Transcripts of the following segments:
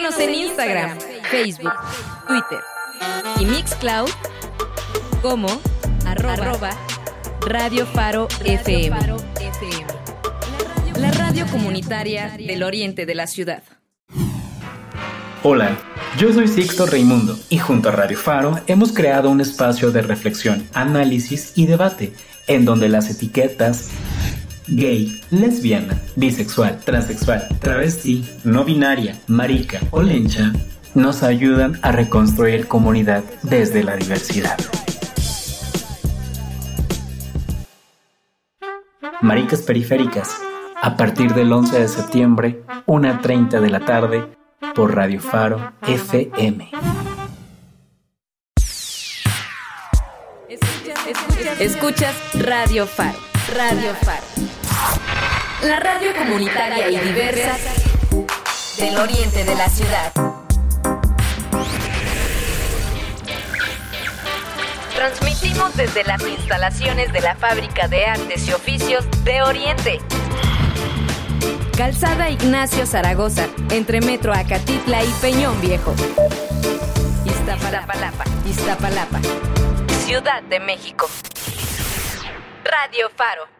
Síguenos en Instagram, Facebook, Twitter y Mixcloud como arroba, Radio Faro FM. La radio comunitaria del oriente de la ciudad. Hola, yo soy Sixto Raimundo y junto a Radio Faro hemos creado un espacio de reflexión, análisis y debate en donde las etiquetas gay, lesbiana, bisexual, transexual, travesti, no binaria, marica o lencha nos ayudan a reconstruir comunidad desde la diversidad. Maricas Periféricas, a partir del 11 de septiembre, 1.30 de la tarde, por Radio Faro FM. Escuchas Radio Faro. Radio Faro. La radio comunitaria y diversa del oriente de la ciudad. Transmitimos desde las instalaciones de la Fábrica de Artes y Oficios de Oriente. Calzada Ignacio Zaragoza, entre Metro Acatitla y Peñón Viejo. Iztapalapa, Iztapalapa, Ciudad de México. Radio Faro.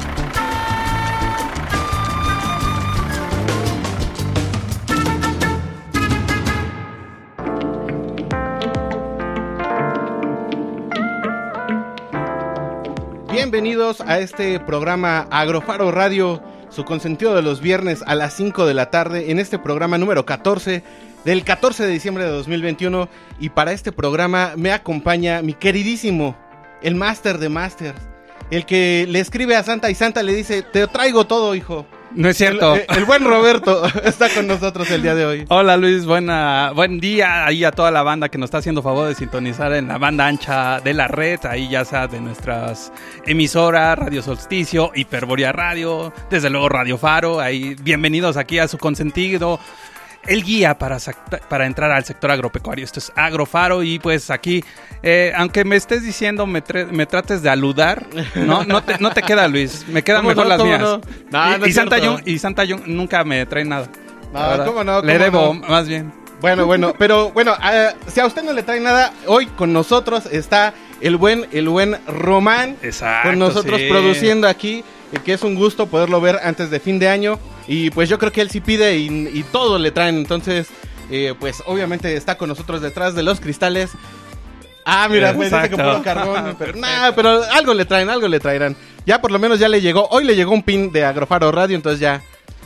bienvenidos a este programa Agrofaro Radio, su consentido de los viernes a las 5 de la tarde, en este programa número 14 del 14 de diciembre de 2021. Y para este programa me acompaña mi queridísimo, el máster de másters, el que le escribe a Santa y Santa le dice, te traigo todo, hijo. No es cierto. El, buen Roberto está con nosotros el día de hoy. Hola Luis, buena, buen día ahí a toda la banda que nos está haciendo favor de sintonizar en la banda ancha de la red, ahí ya sea de nuestras emisoras, Radio Solsticio, Hiperboria Radio, desde luego Radio Faro, ahí bienvenidos aquí a su consentido el guía para, para entrar al sector agropecuario. Esto es Agrofaro y pues aquí, eh, aunque me estés diciendo, me, me, trates de aludar, no, no, te, no te queda Luis, me quedan mejor las mías. y, Santa Jung, y Santa Jung nunca me trae nada. No, ¿cómo no? le debo, más bien. Bueno, bueno, pero bueno, si a usted no le trae nada, hoy con nosotros está el buen, el buen Román. Exacto, con nosotros produciendo aquí, que es un gusto poderlo ver antes de fin de año. Y pues yo creo que él sí pide y, todo le traen. Entonces, eh, pues obviamente está con nosotros detrás de los cristales. Ah, mira, pues dice que puro carbón. pero nada, pero algo le traen, algo le traerán. Ya por lo menos ya le llegó. Hoy le llegó un pin de Agrofaro Radio, entonces ya.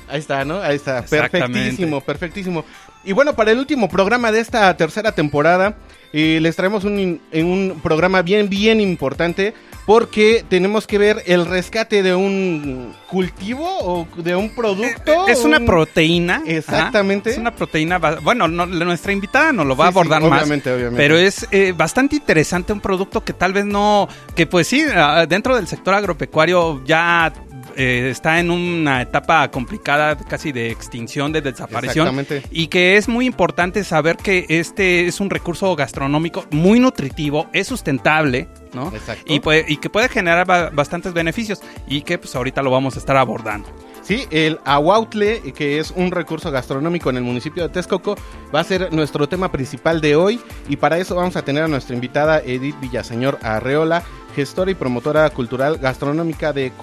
Ahí está, ¿no? Ahí está. Perfectísimo, perfectísimo. Y bueno, para el último programa de esta tercera temporada, eh, les traemos un, un programa bien, bien importante porque tenemos que ver el rescate de un cultivo o de un producto. Eh, es una proteína. Exactamente. es una proteína. Bueno, nuestra invitada nos lo va a abordar más. Obviamente, obviamente. Pero es eh, bastante interesante un producto que tal vez no. Que pues sí, ah, dentro del sector agropecuario ya eh, está en una etapa complicada, casi de extinción, de desaparición. Y que es muy importante saber que este es un recurso gastronómico muy nutritivo, es sustentable, ¿no? Y, y que puede generar bastantes beneficios y que pues ahorita lo vamos a estar abordando. Sí, el aguautle, que es un recurso gastronómico en el municipio de Texcoco, va a ser nuestro tema principal de hoy y para eso vamos a tener a nuestra invitada Edith Villaseñor Arreola, gestora y promotora cultural gastronómica de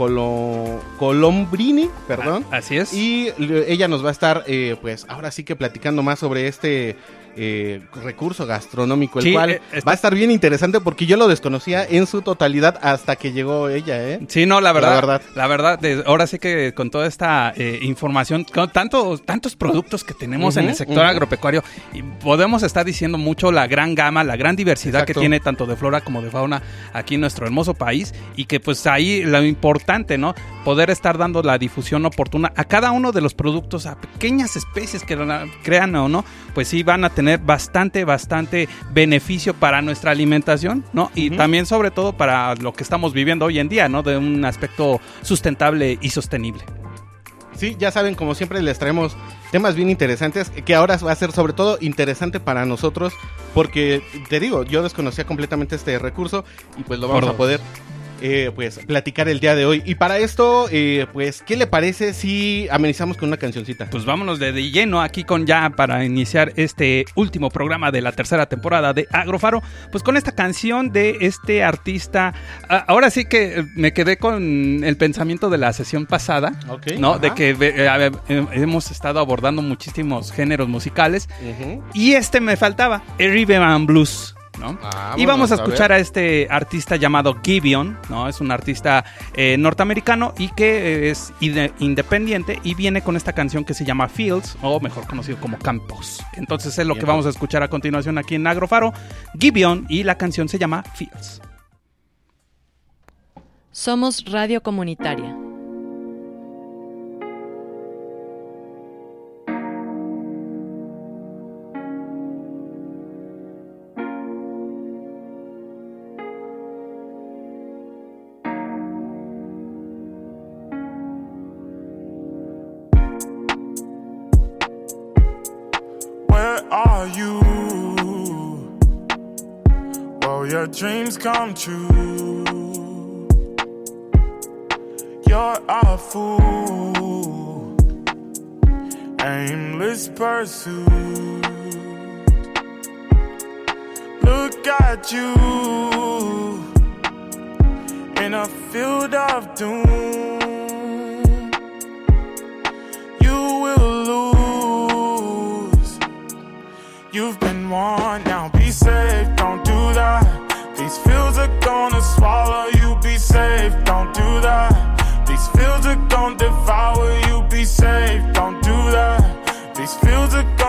Colombrini, perdón. Ah, así es. Y ella nos va a estar, eh, pues ahora sí que platicando más sobre este eh, recurso gastronómico, el Sí, cual eh, está- va a estar bien interesante porque yo lo desconocía en su totalidad hasta que llegó ella, ¿eh? Sí, no, la verdad. La La verdad. verdad. de- ahora sí que con toda esta eh, información, con tantos, tantos productos que tenemos en el sector ujú. agropecuario, y podemos estar diciendo mucho la gran gama, la gran diversidad Exacto. que tiene tanto de flora como de fauna aquí en nuestro hermoso país. Y que pues ahí lo importante, ¿no? Poder estar dando la difusión oportuna a cada uno de los productos, a pequeñas especies que la- crean o no, pues sí van a tener bastante, bastante beneficio para nuestra alimentación, ¿no? Y también sobre todo para lo que estamos viviendo hoy en día, ¿no? De un aspecto sustentable y sostenible. Sí, ya saben, como siempre les traemos temas bien interesantes, que ahora va a ser sobre todo interesante para nosotros, porque te digo, yo desconocía completamente este recurso y pues lo vamos a poder eh, pues platicar el día de hoy. Y para esto, eh, pues, ¿qué le parece si amenizamos con una cancioncita? Pues vámonos de, de lleno aquí con ya para iniciar este último programa de la tercera temporada de Agrofaro. Pues con esta canción de este artista. ah, ahora sí que me quedé con el pensamiento de la sesión pasada. Ok, ¿No? ajá. De que eh, eh, hemos estado abordando muchísimos géneros musicales. Y este me faltaba, el and Blues. ¿No? Ah, y vamos a escuchar a, este artista llamado Gibeon, ¿no? Es un artista eh, norteamericano y que eh, es inde- independiente y viene con esta canción que se llama Fields, o mejor conocido como Campos. Entonces es lo que vamos a escuchar a continuación aquí en Agrofaro, Gibeon, y la canción se llama Fields. Somos Radio Comunitaria. Dreams come true? You're a fool, aimless pursuit. Look at you in a field of doom. You will lose. You've been warned, now be safe, don't do that. Gonna swallow you, be safe, don't do that. These fields are gonna devour you, be safe, don't do that. These fields are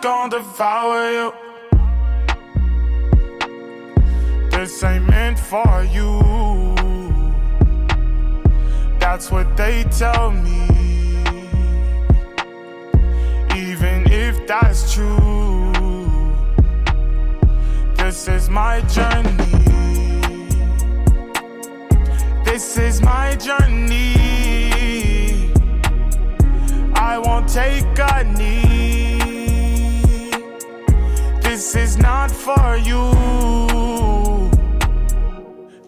gonna devour you. This ain't meant for you. That's what they tell me. Even if that's true, this is my journey. This is my journey. I won't take a knee. This is not for you.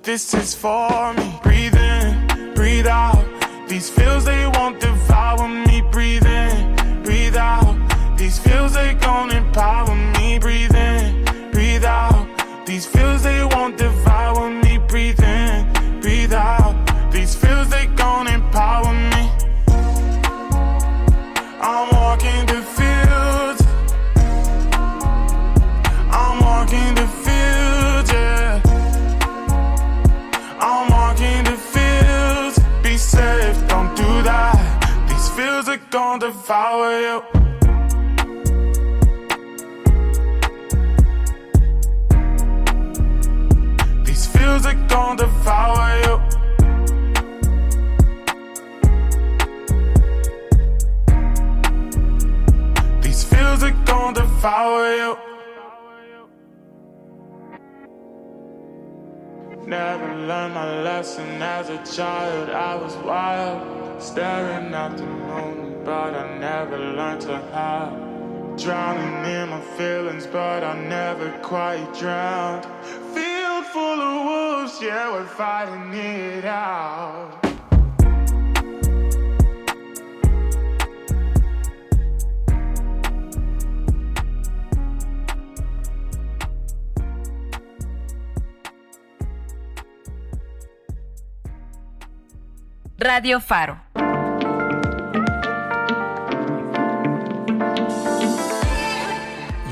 This is for me. Breathe in, breathe out. These feels they won't devour me. Breathe in, breathe out. These feels they gon' empower gonna devour you. These fields are gonna devour you. These fields are gonna devour you. Never learned my lesson as a child. I was wild, staring at the moon, but I never learned to hide. Drowning in my feelings, but I never quite drowned. Field full of wolves, yeah, we're fighting it out. Radio Faro.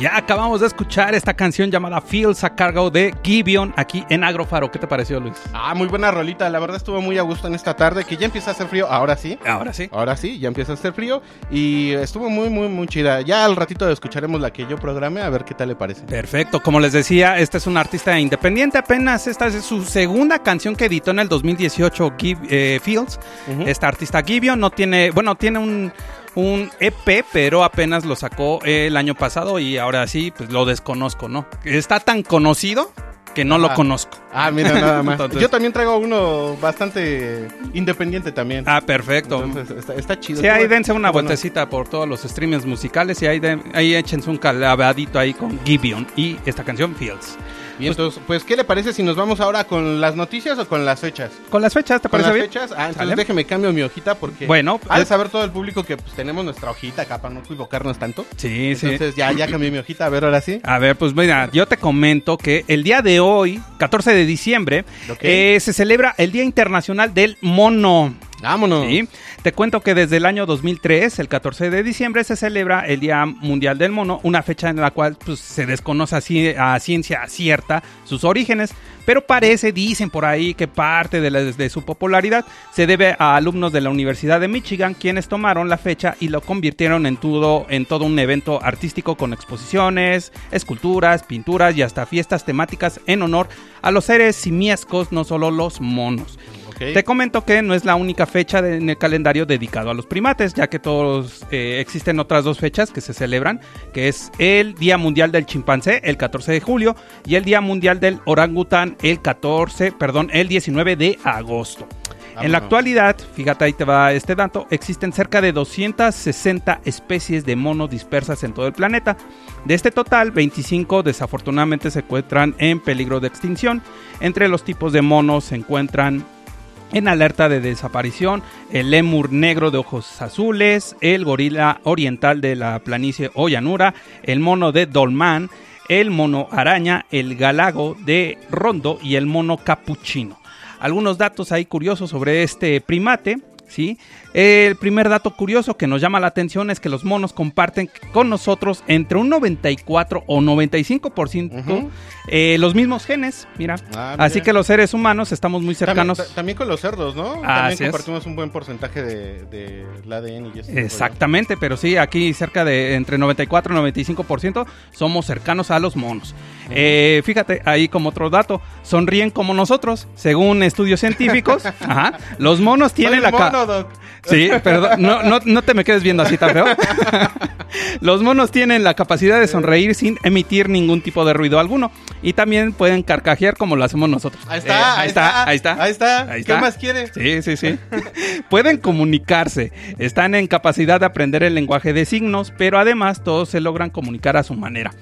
Ya acabamos de escuchar esta canción llamada Fields a cargo de Gibeon aquí en Agrofaro. ¿Qué te pareció, Luis? Ah, muy buena rolita. La verdad estuvo muy a gusto en esta tarde, que ya empieza a hacer frío. Ahora sí. Ahora sí. Ahora sí, ya empieza a hacer frío. Y estuvo muy, muy, muy chida. Ya al ratito escucharemos la que yo programe, a ver qué tal le parece. Perfecto, como les decía, este es un artista independiente, apenas esta es su segunda canción que editó en el 2018 Gib- eh, Fields. Esta artista Gibeon no tiene, bueno, tiene un, un EP, pero apenas lo sacó el año pasado y ahora sí, pues lo desconozco, ¿no? Está tan conocido que no lo conozco. Ah, mira, nada más. Entonces- Yo también traigo uno bastante independiente también. Ah, perfecto. Entonces, está, está chido. Sí, ahí dense una Bueno, vueltecita por todos los streamings musicales y ahí, de- ahí échense un calabadito ahí con Gibeon y esta canción Fields. Bien, entonces, pues, ¿qué le parece si nos vamos ahora con las noticias o con las fechas? ¿Con las fechas te ¿Con parece las bien? fechas? Ah, entonces ¿Sale? déjeme cambio mi hojita porque... Bueno, Ha de ah. saber todo el público que pues, tenemos nuestra hojita acá para no equivocarnos tanto. Sí, sí. Entonces ya, ya cambié mi hojita, a ver, ahora sí. A ver, pues mira, yo te comento que el día de hoy, 14 de diciembre, eh, se celebra el Día Internacional del Mono. Vámonos. ¿sí? Te cuento que desde el año 2003, el 14 de diciembre, se celebra el Día Mundial del Mono, una fecha en la cual pues, se desconoce a ciencia cierta sus orígenes, pero parece, dicen por ahí, que parte de, la- su popularidad se debe a alumnos de la Universidad de Michigan, quienes tomaron la fecha y lo convirtieron en todo, en todo un evento artístico con exposiciones, esculturas, pinturas y hasta fiestas temáticas en honor a los seres simiescos, no solo los monos. Te comento que no es la única fecha de- en el calendario dedicado a los primates, ya que todos eh, existen otras dos fechas que se celebran, que es el Día Mundial del Chimpancé, el 14 de julio, y el Día Mundial del Orangután, el 14, perdón, el 19 de agosto. En la actualidad, fíjate ahí te va este dato, existen cerca de 260 especies de monos dispersas en todo el planeta. De este total, 25 desafortunadamente se encuentran en peligro de extinción. Entre los tipos de monos se encuentran en alerta de desaparición, el lemur negro de ojos azules, el gorila oriental de la planicie o llanura, el mono de Dolman, el mono araña, el galago de Rondo y el mono capuchino. Algunos datos ahí curiosos sobre este primate, ¿sí? El primer dato curioso que nos llama la atención es que los monos comparten con nosotros entre un 94 o 95% Ujú. eh, los mismos genes, mira. Ah, mira. Así que los seres humanos estamos muy cercanos. También, ta- también con los cerdos, ¿no? Así también es. compartimos un buen porcentaje de, de la ADN y. Exactamente, pero sí, aquí cerca de entre 94 y 95% somos cercanos a los monos. Eh, fíjate, ahí como otro dato, sonríen como nosotros, según estudios científicos. ajá, los monos tienen la... mono. Sí, perdón, no, no, no te me quedes viendo así tan feo. Los monos tienen la capacidad de sonreír sin emitir ningún tipo de ruido alguno. Y también pueden carcajear como lo hacemos nosotros. Ahí Eh, está, ahí está, ahí está. Ahí está. Ahí ¿Qué está. más quiere? Sí, sí, sí. Pueden comunicarse, están en capacidad de aprender el lenguaje de signos, pero además todos se logran comunicar a su manera.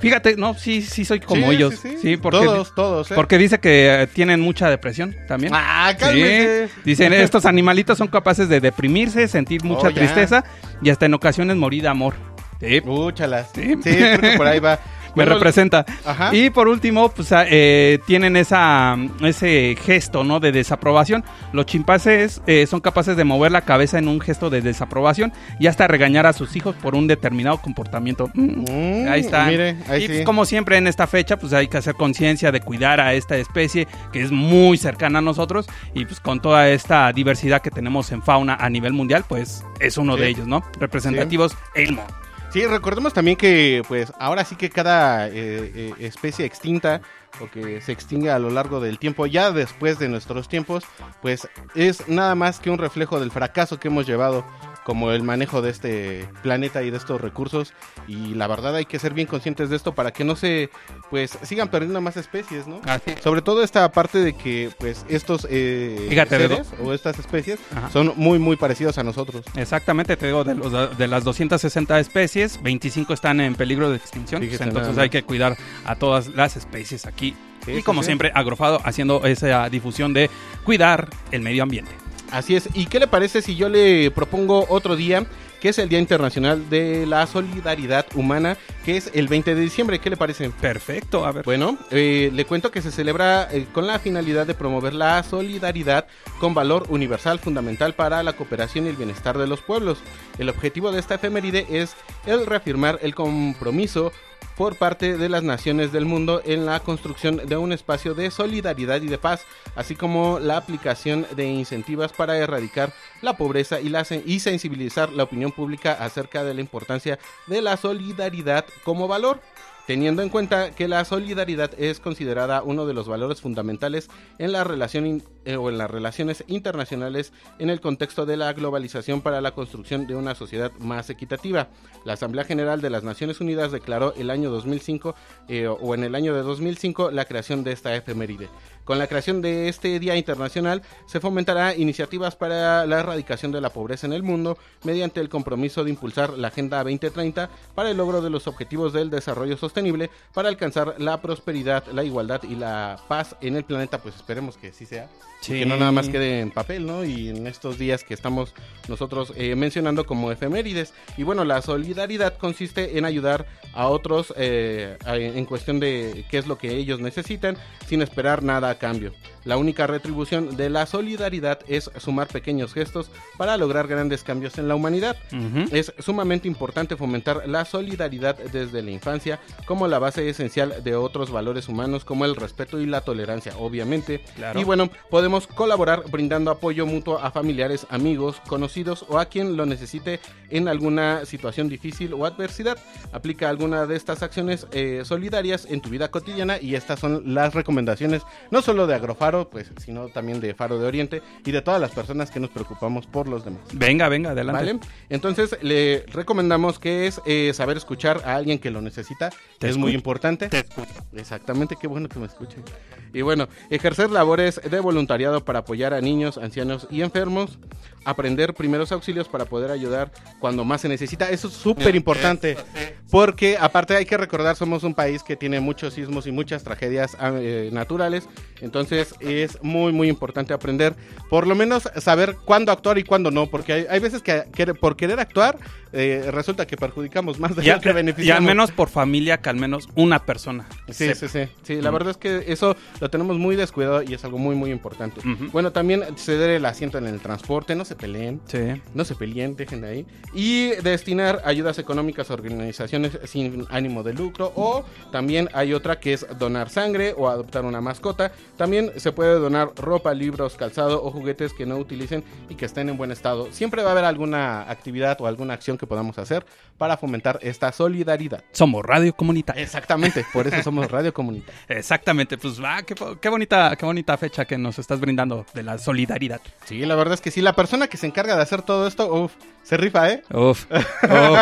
Fíjate, no, sí, sí soy como Sí, ellos. sí, Sí, sí. porque, Todos, todos, ¿eh? porque dice que tienen mucha depresión también. Ah, Sí, cálmese. dicen, estos animalitos son capaces de deprimirse, sentir mucha Oh, tristeza y hasta en ocasiones morir de amor. Sí, Úchalas. Sí. Sí, creo que por ahí va. me Bueno, representa. Ajá. Y por último, pues ah, eh, tienen esa, ese gesto, ¿no? De desaprobación. Los chimpancés eh, son capaces de mover la cabeza en un gesto de desaprobación y hasta regañar a sus hijos por un determinado comportamiento. Mm, Mm, ahí está. mire, ahí y pues, sí. como siempre en esta fecha, pues hay que hacer conciencia de cuidar a esta especie que es muy cercana a nosotros y pues con toda esta diversidad que tenemos en fauna a nivel mundial, pues es uno Sí. de ellos, ¿no? Representativos, Elmo. Sí, recordemos también que, pues, ahora sí que cada eh, eh, especie extinta o que se extingue a lo largo del tiempo, ya después de nuestros tiempos, pues es nada más que un reflejo del fracaso que hemos llevado como el manejo de este planeta y de estos recursos y la verdad hay que ser bien conscientes de esto para que no se pues sigan perdiendo más especies, ¿no? Así. Sobre todo esta parte de que pues estos eh, Fíjate, seres o estas especies Ajá. son muy muy parecidos a nosotros. Exactamente, te digo, de, los- de las 260 especies, 25 están en peligro de extinción. Fíjate entonces nada hay que cuidar a todas las especies aquí. Sí, y como sí. siempre, Agrofado haciendo esa difusión de cuidar el medio ambiente. Así es. ¿Y qué le parece si yo le propongo otro día que es el Día Internacional de la Solidaridad Humana, que es el 20 de diciembre. ¿Qué le parece? Perfecto, a ver. Bueno, eh, le cuento que se celebra eh, con la finalidad de promover la solidaridad con valor universal fundamental para la cooperación y el bienestar de los pueblos. El objetivo de esta efeméride es el reafirmar el compromiso por parte de las naciones del mundo en la construcción de un espacio de solidaridad y de paz, así como la aplicación de incentivos para erradicar la pobreza y, la, y sensibilizar la opinión pública acerca de la importancia de la solidaridad como valor teniendo en cuenta que la solidaridad es considerada uno de los valores fundamentales en la relación in- eh, o en las relaciones internacionales en el contexto de la globalización para la construcción de una sociedad más equitativa. La Asamblea General de las Naciones Unidas declaró el año 2005 eh, o en el año de 2005 la creación de esta efeméride. Con la creación de este Día Internacional se fomentará iniciativas para la erradicación de la pobreza en el mundo mediante el compromiso de impulsar la Agenda 2030 para el logro de los objetivos del desarrollo sostenible para alcanzar la prosperidad, la igualdad y la paz en el planeta. Pues esperemos que sí sea. y Sí. Que no nada más quede en papel, ¿no? Y en estos días que estamos nosotros eh, mencionando como efemérides. Y bueno, la solidaridad consiste en ayudar a otros eh, en cuestión de qué es lo que ellos necesitan sin esperar nada a cambio. La única retribución de la solidaridad es sumar pequeños gestos para lograr grandes cambios en la humanidad. Ujú. Es sumamente importante fomentar la solidaridad desde la infancia como la base esencial de otros valores humanos como el respeto y la tolerancia, obviamente. Claro. Y bueno, podemos colaborar brindando apoyo mutuo a familiares, amigos, conocidos o a quien lo necesite en alguna situación difícil o adversidad. Aplica alguna de estas acciones eh, solidarias en tu vida cotidiana y estas son las recomendaciones no solo de Agrofaro, pues, sino también de Faro de Oriente y de todas las personas que nos preocupamos por los demás. Venga, venga, adelante. ¿Vale? Entonces le recomendamos que es eh, saber escuchar a alguien que lo necesita. Te es muy importante. Te escucho. Exactamente, qué bueno que me escuchen. Y bueno, ejercer labores de voluntariado para apoyar a niños, ancianos y enfermos. Aprender primeros auxilios para poder ayudar cuando más se necesita. Eso es súper importante. Porque aparte hay que recordar, somos un país que tiene muchos sismos y muchas tragedias eh, naturales. Entonces es muy, muy importante aprender, por lo menos saber cuándo actuar y cuándo no. Porque hay, hay veces que, que por querer actuar eh, resulta que perjudicamos más de lo que y al beneficiamos. menos por familia que al menos una persona. Sí, sepa. sí, sí, sí. La verdad es que eso lo tenemos muy descuidado y es algo muy, muy importante. Ujú. Bueno, también ceder el asiento en el transporte, no se peleen. Sí. No se peleen, dejen de ahí. Y destinar ayudas económicas a organizaciones sin ánimo de lucro. O también hay otra que es donar sangre o adoptar una mascota. También se puede donar ropa, libros, calzado o juguetes que no utilicen y que estén en buen estado. Siempre va a haber alguna actividad o alguna acción que podamos hacer para fomentar esta solidaridad. Somos radio comunitaria. Exactamente, por eso somos Radio Comunitaria. Exactamente, pues va, qué, qué bonita, qué bonita fecha que nos estás brindando de la solidaridad. Sí, la verdad es que sí, la persona que se encarga de hacer todo esto, uff, se rifa, ¿eh? Uf, uf.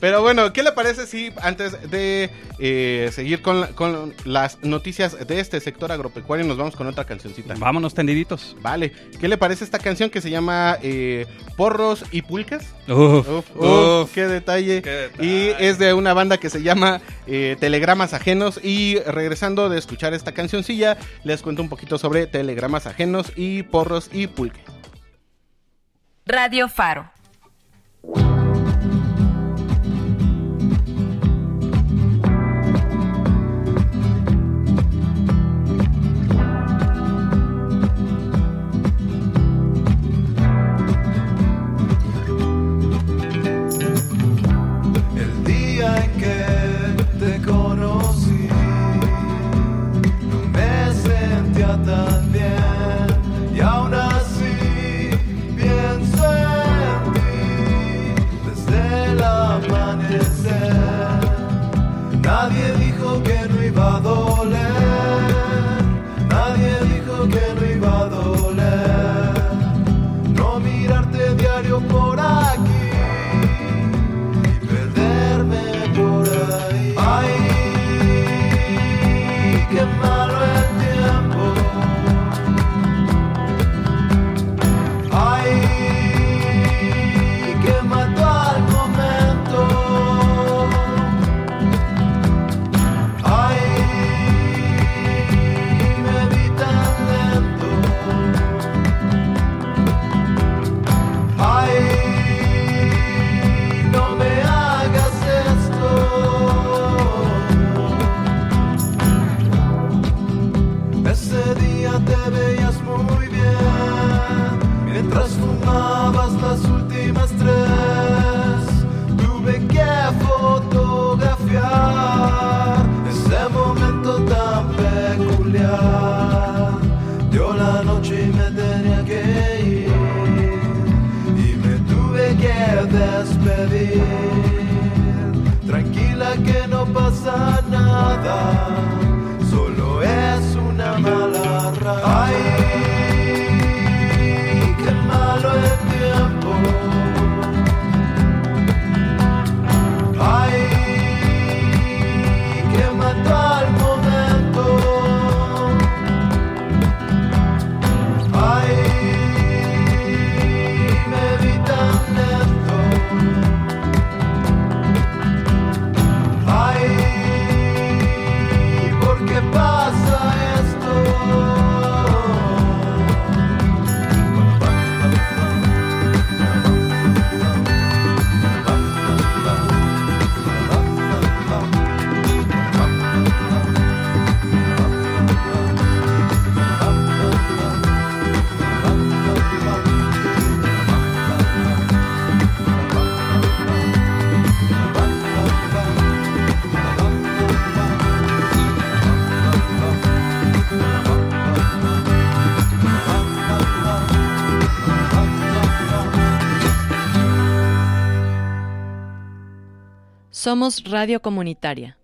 Pero bueno, ¿qué le parece si antes de eh, seguir con, la- con las noticias de este sector agropecuario nos vamos con otra cancioncita? vámonos tendiditos. Vale, ¿qué le parece esta canción que se llama eh, Porros y Pulcas? Uf, Uf, uf, qué detalle. Qué detalle. Y es de una banda que se llama eh, Telegramas Ajenos. Y regresando de escuchar esta cancioncilla, les cuento un poquito sobre Telegramas Ajenos y Porros y Pulque. Radio Faro. Nadie dijo que no iba a doler, Somos Radio Comunitaria.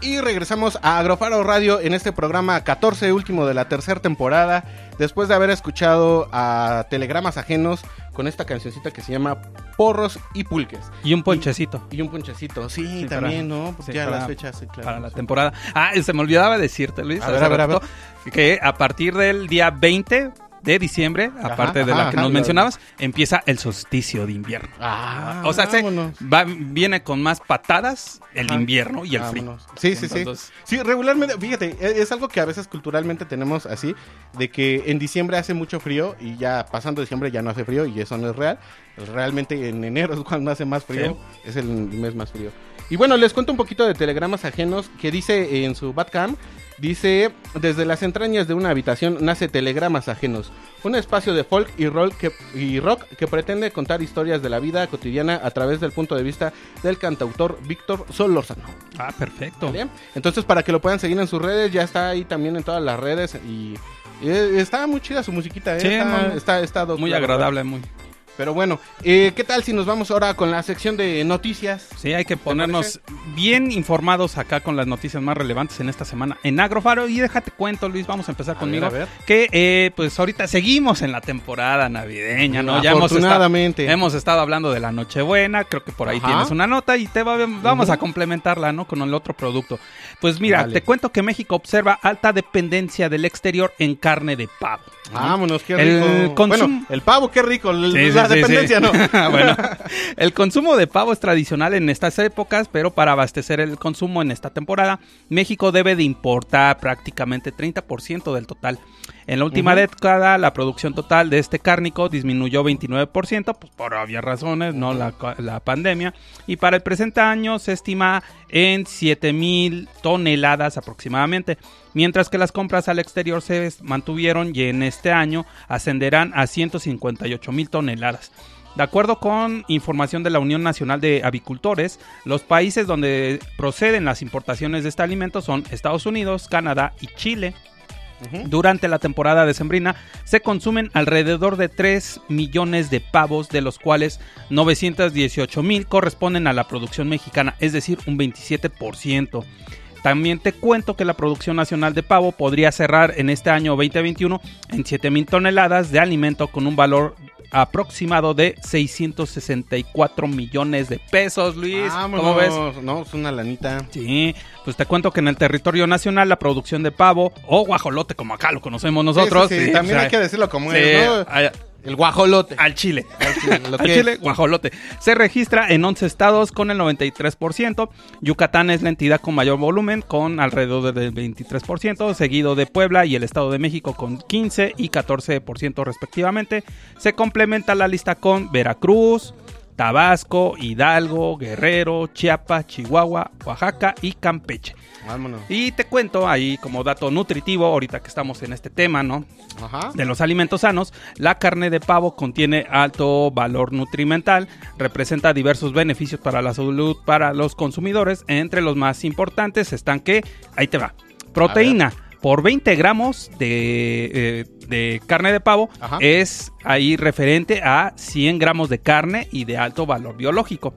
Y regresamos a Agrofaro Radio en este programa 14, último de la tercera temporada, después de haber escuchado a Telegramas Ajenos con esta cancioncita que se llama Porros y Pulques. Y un ponchecito. Y un ponchecito, sí, Sí, también, para- ¿no? Porque sí, ya para- las fechas, sí, claro. para la sí. temporada. Ah, se me olvidaba decirte, Luis, A hace ver, a ver, a ratito, que a partir del día 20 de diciembre, Ajá, aparte de ajá, la que nos mencionabas, empieza el solsticio de invierno. Ah, o sea, se- va- viene con más patadas el invierno y el frío. Sí, sí, sí. Entonces, Sí, regularmente, fíjate, e- es algo que a veces culturalmente tenemos así, de que en diciembre hace mucho frío y ya pasando diciembre ya no hace frío y eso no es real. Pues realmente en enero es cuando hace más frío, es el mes más frío. Y bueno, les cuento un poquito de telegramas ajenos que dice en su Batcam. Dice, desde las entrañas de una habitación nace Telegramas Ajenos, un espacio de folk y, roll que, y rock que pretende contar historias de la vida cotidiana a través del punto de vista del cantautor Víctor Solórzano. ah, perfecto. ¿Vale? Entonces, para que lo puedan seguir en sus redes, ya está ahí también en todas las redes y, y, eh, está muy chida su musiquita, ¿eh? Sí, está, no, está, está dope, Muy agradable, muy. Pero bueno, eh, ¿qué tal si nos vamos ahora con la sección de noticias? Sí, hay que ponernos bien informados acá con las noticias más relevantes en esta semana en Agrofaro. Y déjate cuento, Luis, vamos a empezar A conmigo. ver, a ver. Que eh, pues ahorita seguimos en la temporada navideña, ¿no? Ya hemos estado, Afortunadamente. hemos estado hablando de la Nochebuena, creo que por ahí Ajá. tienes una nota y te va- vamos a complementarla, ¿no? Con el otro producto. Pues mira, Dale. te cuento que México observa alta dependencia del exterior en carne de pavo. ¿no? Vámonos, qué El rico. consumo- Bueno, el pavo, qué rico. el- sí, sí, dependencia, sí. ¿no? bueno, el consumo de pavo es tradicional en estas épocas, pero para abastecer el consumo en esta temporada, México debe de importar prácticamente 30% del total. En la última década, la producción total de este cárnico disminuyó 29%, pues por obvias razones, no la, la pandemia, y para el presente año se estima en 7 mil toneladas aproximadamente, mientras que las compras al exterior se mantuvieron y en este año ascenderán a 158 mil toneladas. De acuerdo con información de la Unión Nacional de Avicultores, los países donde proceden las importaciones de este alimento son Estados Unidos, Canadá y Chile. Durante la temporada decembrina se consumen alrededor de 3 millones de pavos, de los cuales 918 mil corresponden a la producción mexicana, es decir, un 27%. También te cuento que la producción nacional de pavo podría cerrar en este año 2021 en 7 mil toneladas de alimento con un valor aproximado de 664 millones de pesos, Luis. ¿Cómo ves? Vámonos. No, es una lanita. Sí, pues te cuento que en el territorio nacional la producción de pavo o guajolote, como acá lo conocemos nosotros. Sí, sí, sí, sí, También o sea, hay que decirlo como sí, es, ¿no? El guajolote. al chile. Lo Al que chile, guajolote. Se registra en 11 estados con el 93%. Yucatán es la entidad con mayor volumen con alrededor del 23%, seguido de Puebla y el Estado de México con 15 y 14% respectivamente. Se complementa la lista con Veracruz, Tabasco, Hidalgo, Guerrero, Chiapas, Chihuahua, Oaxaca y Campeche. Vámonos. Y te cuento ahí como dato nutritivo, ahorita que estamos en este tema, ¿no? Ajá. De los alimentos sanos, la carne de pavo contiene alto valor nutrimental, representa diversos beneficios para la salud para los consumidores. Entre los más importantes están que, ahí te va, proteína. Por 20 gramos de, eh, de carne de pavo Ajá. es ahí referente a 100 gramos de carne y de alto valor biológico.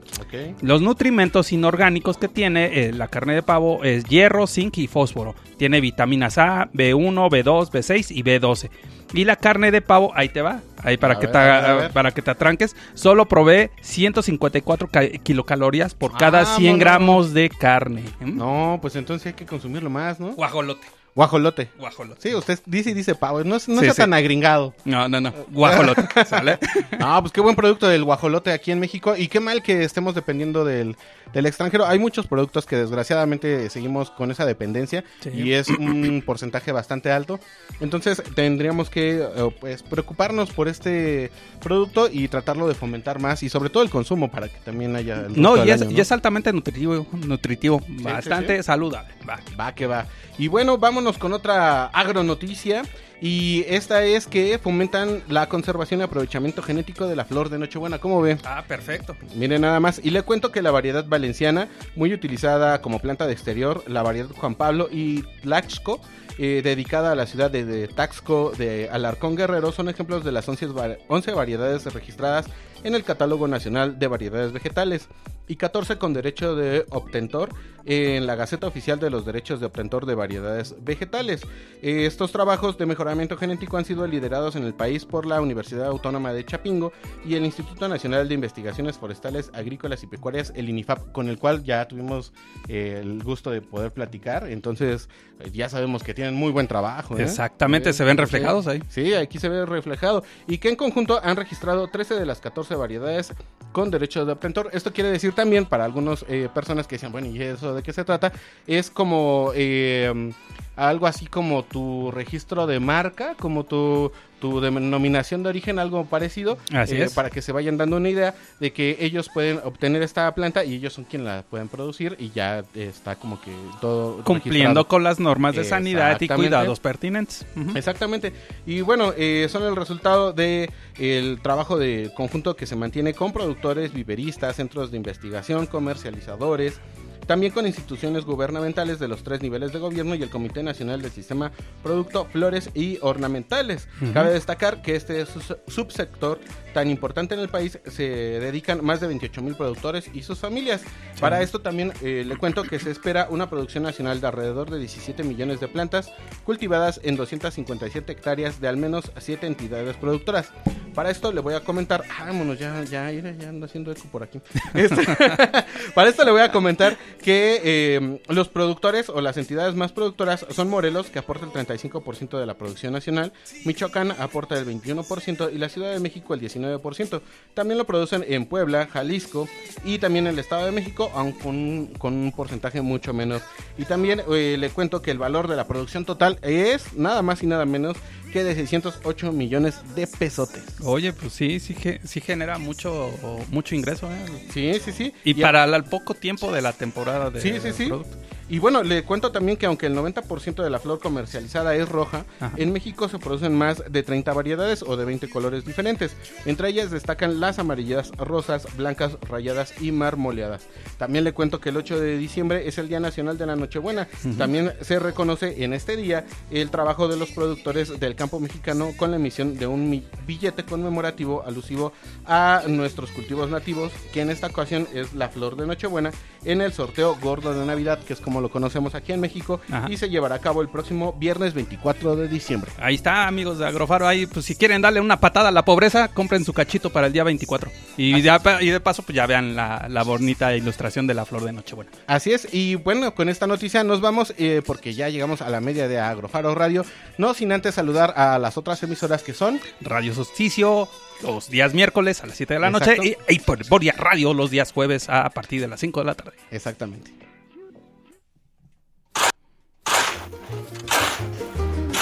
Los nutrimentos inorgánicos que tiene eh, la carne de pavo es hierro, zinc y fósforo. Tiene vitaminas A, B1, B2, B6 y B12. Y la carne de pavo, ahí te va, ahí para, A que, ver, te, a para que te atranques, solo provee 154 ca- kilocalorías por cada 100 Vámonos. gramos de carne. ¿Mm? No, pues entonces hay que consumirlo más, ¿no? Guajolote, Guajolote. guajolote. Sí, usted dice y dice pavo. No, es- no Sí, sea sí. tan agringado. No, no, no, guajolote, ¿sale? Ah, pues qué buen producto del guajolote aquí en México. Y qué mal que estemos dependiendo del, del extranjero. Hay muchos productos que desgraciadamente seguimos con esa dependencia. Sí. Y es un porcentaje bastante alto. Entonces tendríamos que eh, pues, preocuparnos por este producto y tratarlo de fomentar más. Y sobre todo el consumo para que también haya... el No, y es, año, y es altamente nutritivo, nutritivo, bastante saludable. Va. Va que va. Y bueno, vámonos con otra agronoticia. Y esta es que fomentan la conservación y aprovechamiento genético de la flor de Nochebuena. ¿Cómo ve? Ah, perfecto. Miren nada más. Y le cuento que la variedad valenciana, muy utilizada como planta de exterior, la variedad Juan Pablo y Tlaxco, eh, dedicada a la ciudad de, de Taxco de Alarcón Guerrero, son ejemplos de las 11, va- 11 variedades registradas en el Catálogo Nacional de Variedades Vegetales y 14 con derecho de obtentor en la Gaceta Oficial de los Derechos de Obtentor de Variedades Vegetales. Estos trabajos de mejoramiento genético han sido liderados en el país por la Universidad Autónoma de Chapingo y el Instituto Nacional de Investigaciones Forestales, Agrícolas y Pecuarias, el INIFAP, con el cual ya tuvimos eh, el gusto de poder platicar. Entonces, eh, ya sabemos que tienen muy buen trabajo. ¿eh? Exactamente, se ven reflejados ahí. Sí, aquí se ve reflejado. Y que en conjunto han registrado 13 de las 14 variedades con derecho de obtentor. Esto quiere decir también para algunas eh, personas que decían, bueno, ¿y eso de qué se trata? Es como eh, algo así como tu registro de marca, como tu, tu denominación de origen, algo parecido. Así eh, es. Para que se vayan dando una idea de que ellos pueden obtener esta planta y ellos son quien la pueden producir y ya está como que todo Cumpliendo registrado. con las normas de sanidad y cuidados pertinentes. Exactamente. Y bueno, eh, son el resultado de el trabajo de conjunto que se mantiene con productores, viveristas, centros de investigación, comercializadores, también con instituciones gubernamentales de los tres niveles de gobierno y el Comité Nacional del Sistema Producto Flores y Ornamentales. Cabe destacar que este subsector tan importante en el país se dedican más de 28 mil productores y sus familias. Para esto también eh, le cuento que se espera una producción nacional de alrededor de 17 millones de plantas cultivadas en 257 hectáreas de al menos 7 entidades productoras. Para esto le voy a comentar, vámonos, ya, ya, ya ando haciendo eco por aquí. Este, para esto le voy a comentar que eh, los productores o las entidades más productoras son Morelos, que aporta el 35% de la producción nacional, Michoacán aporta el 21% y la Ciudad de México el 19%. También lo producen en Puebla, Jalisco y también el Estado de México, aunque con, un- con un porcentaje mucho menor. Y también eh, le cuento que el valor de la producción total es nada más y nada menos que de 608 millones de pesotes. Oye, pues sí, sí, sí genera mucho, mucho ingreso. ¿eh? Sí, sí, sí. Y para el poco tiempo de la temporada de Sí, sí, sí. producto. Y bueno, le cuento también que aunque el 90% de la flor comercializada es roja, Ajá. en México se producen más de 30 variedades o de 20 colores diferentes. Entre ellas destacan las amarillas, rosas, blancas, rayadas y marmoleadas. También le cuento que el 8 de diciembre es el Día Nacional de la Nochebuena. También se reconoce en este día el trabajo de los productores del campo mexicano con la emisión de un billete conmemorativo alusivo a nuestros cultivos nativos, que en esta ocasión es la flor de Nochebuena, en el sorteo gordo de Navidad, que es como lo conocemos aquí en México, Ajá. y se llevará a cabo el próximo viernes 24 de diciembre. Ahí está, amigos de Agrofaro. Ahí, pues si quieren darle una patada a la pobreza, compren su cachito para el día 24. Y, de paso, pues ya vean la, la bonita ilustración de la flor de Nochebuena. Así es, y bueno, con esta noticia nos vamos eh, porque ya llegamos a la media de Agrofaro Radio, no sin antes saludar a las otras emisoras que son Radio Solsticio los días miércoles a las 7 de la Exacto. noche y, y por Boria Radio los días jueves a partir de las 5 de la tarde. exactamente.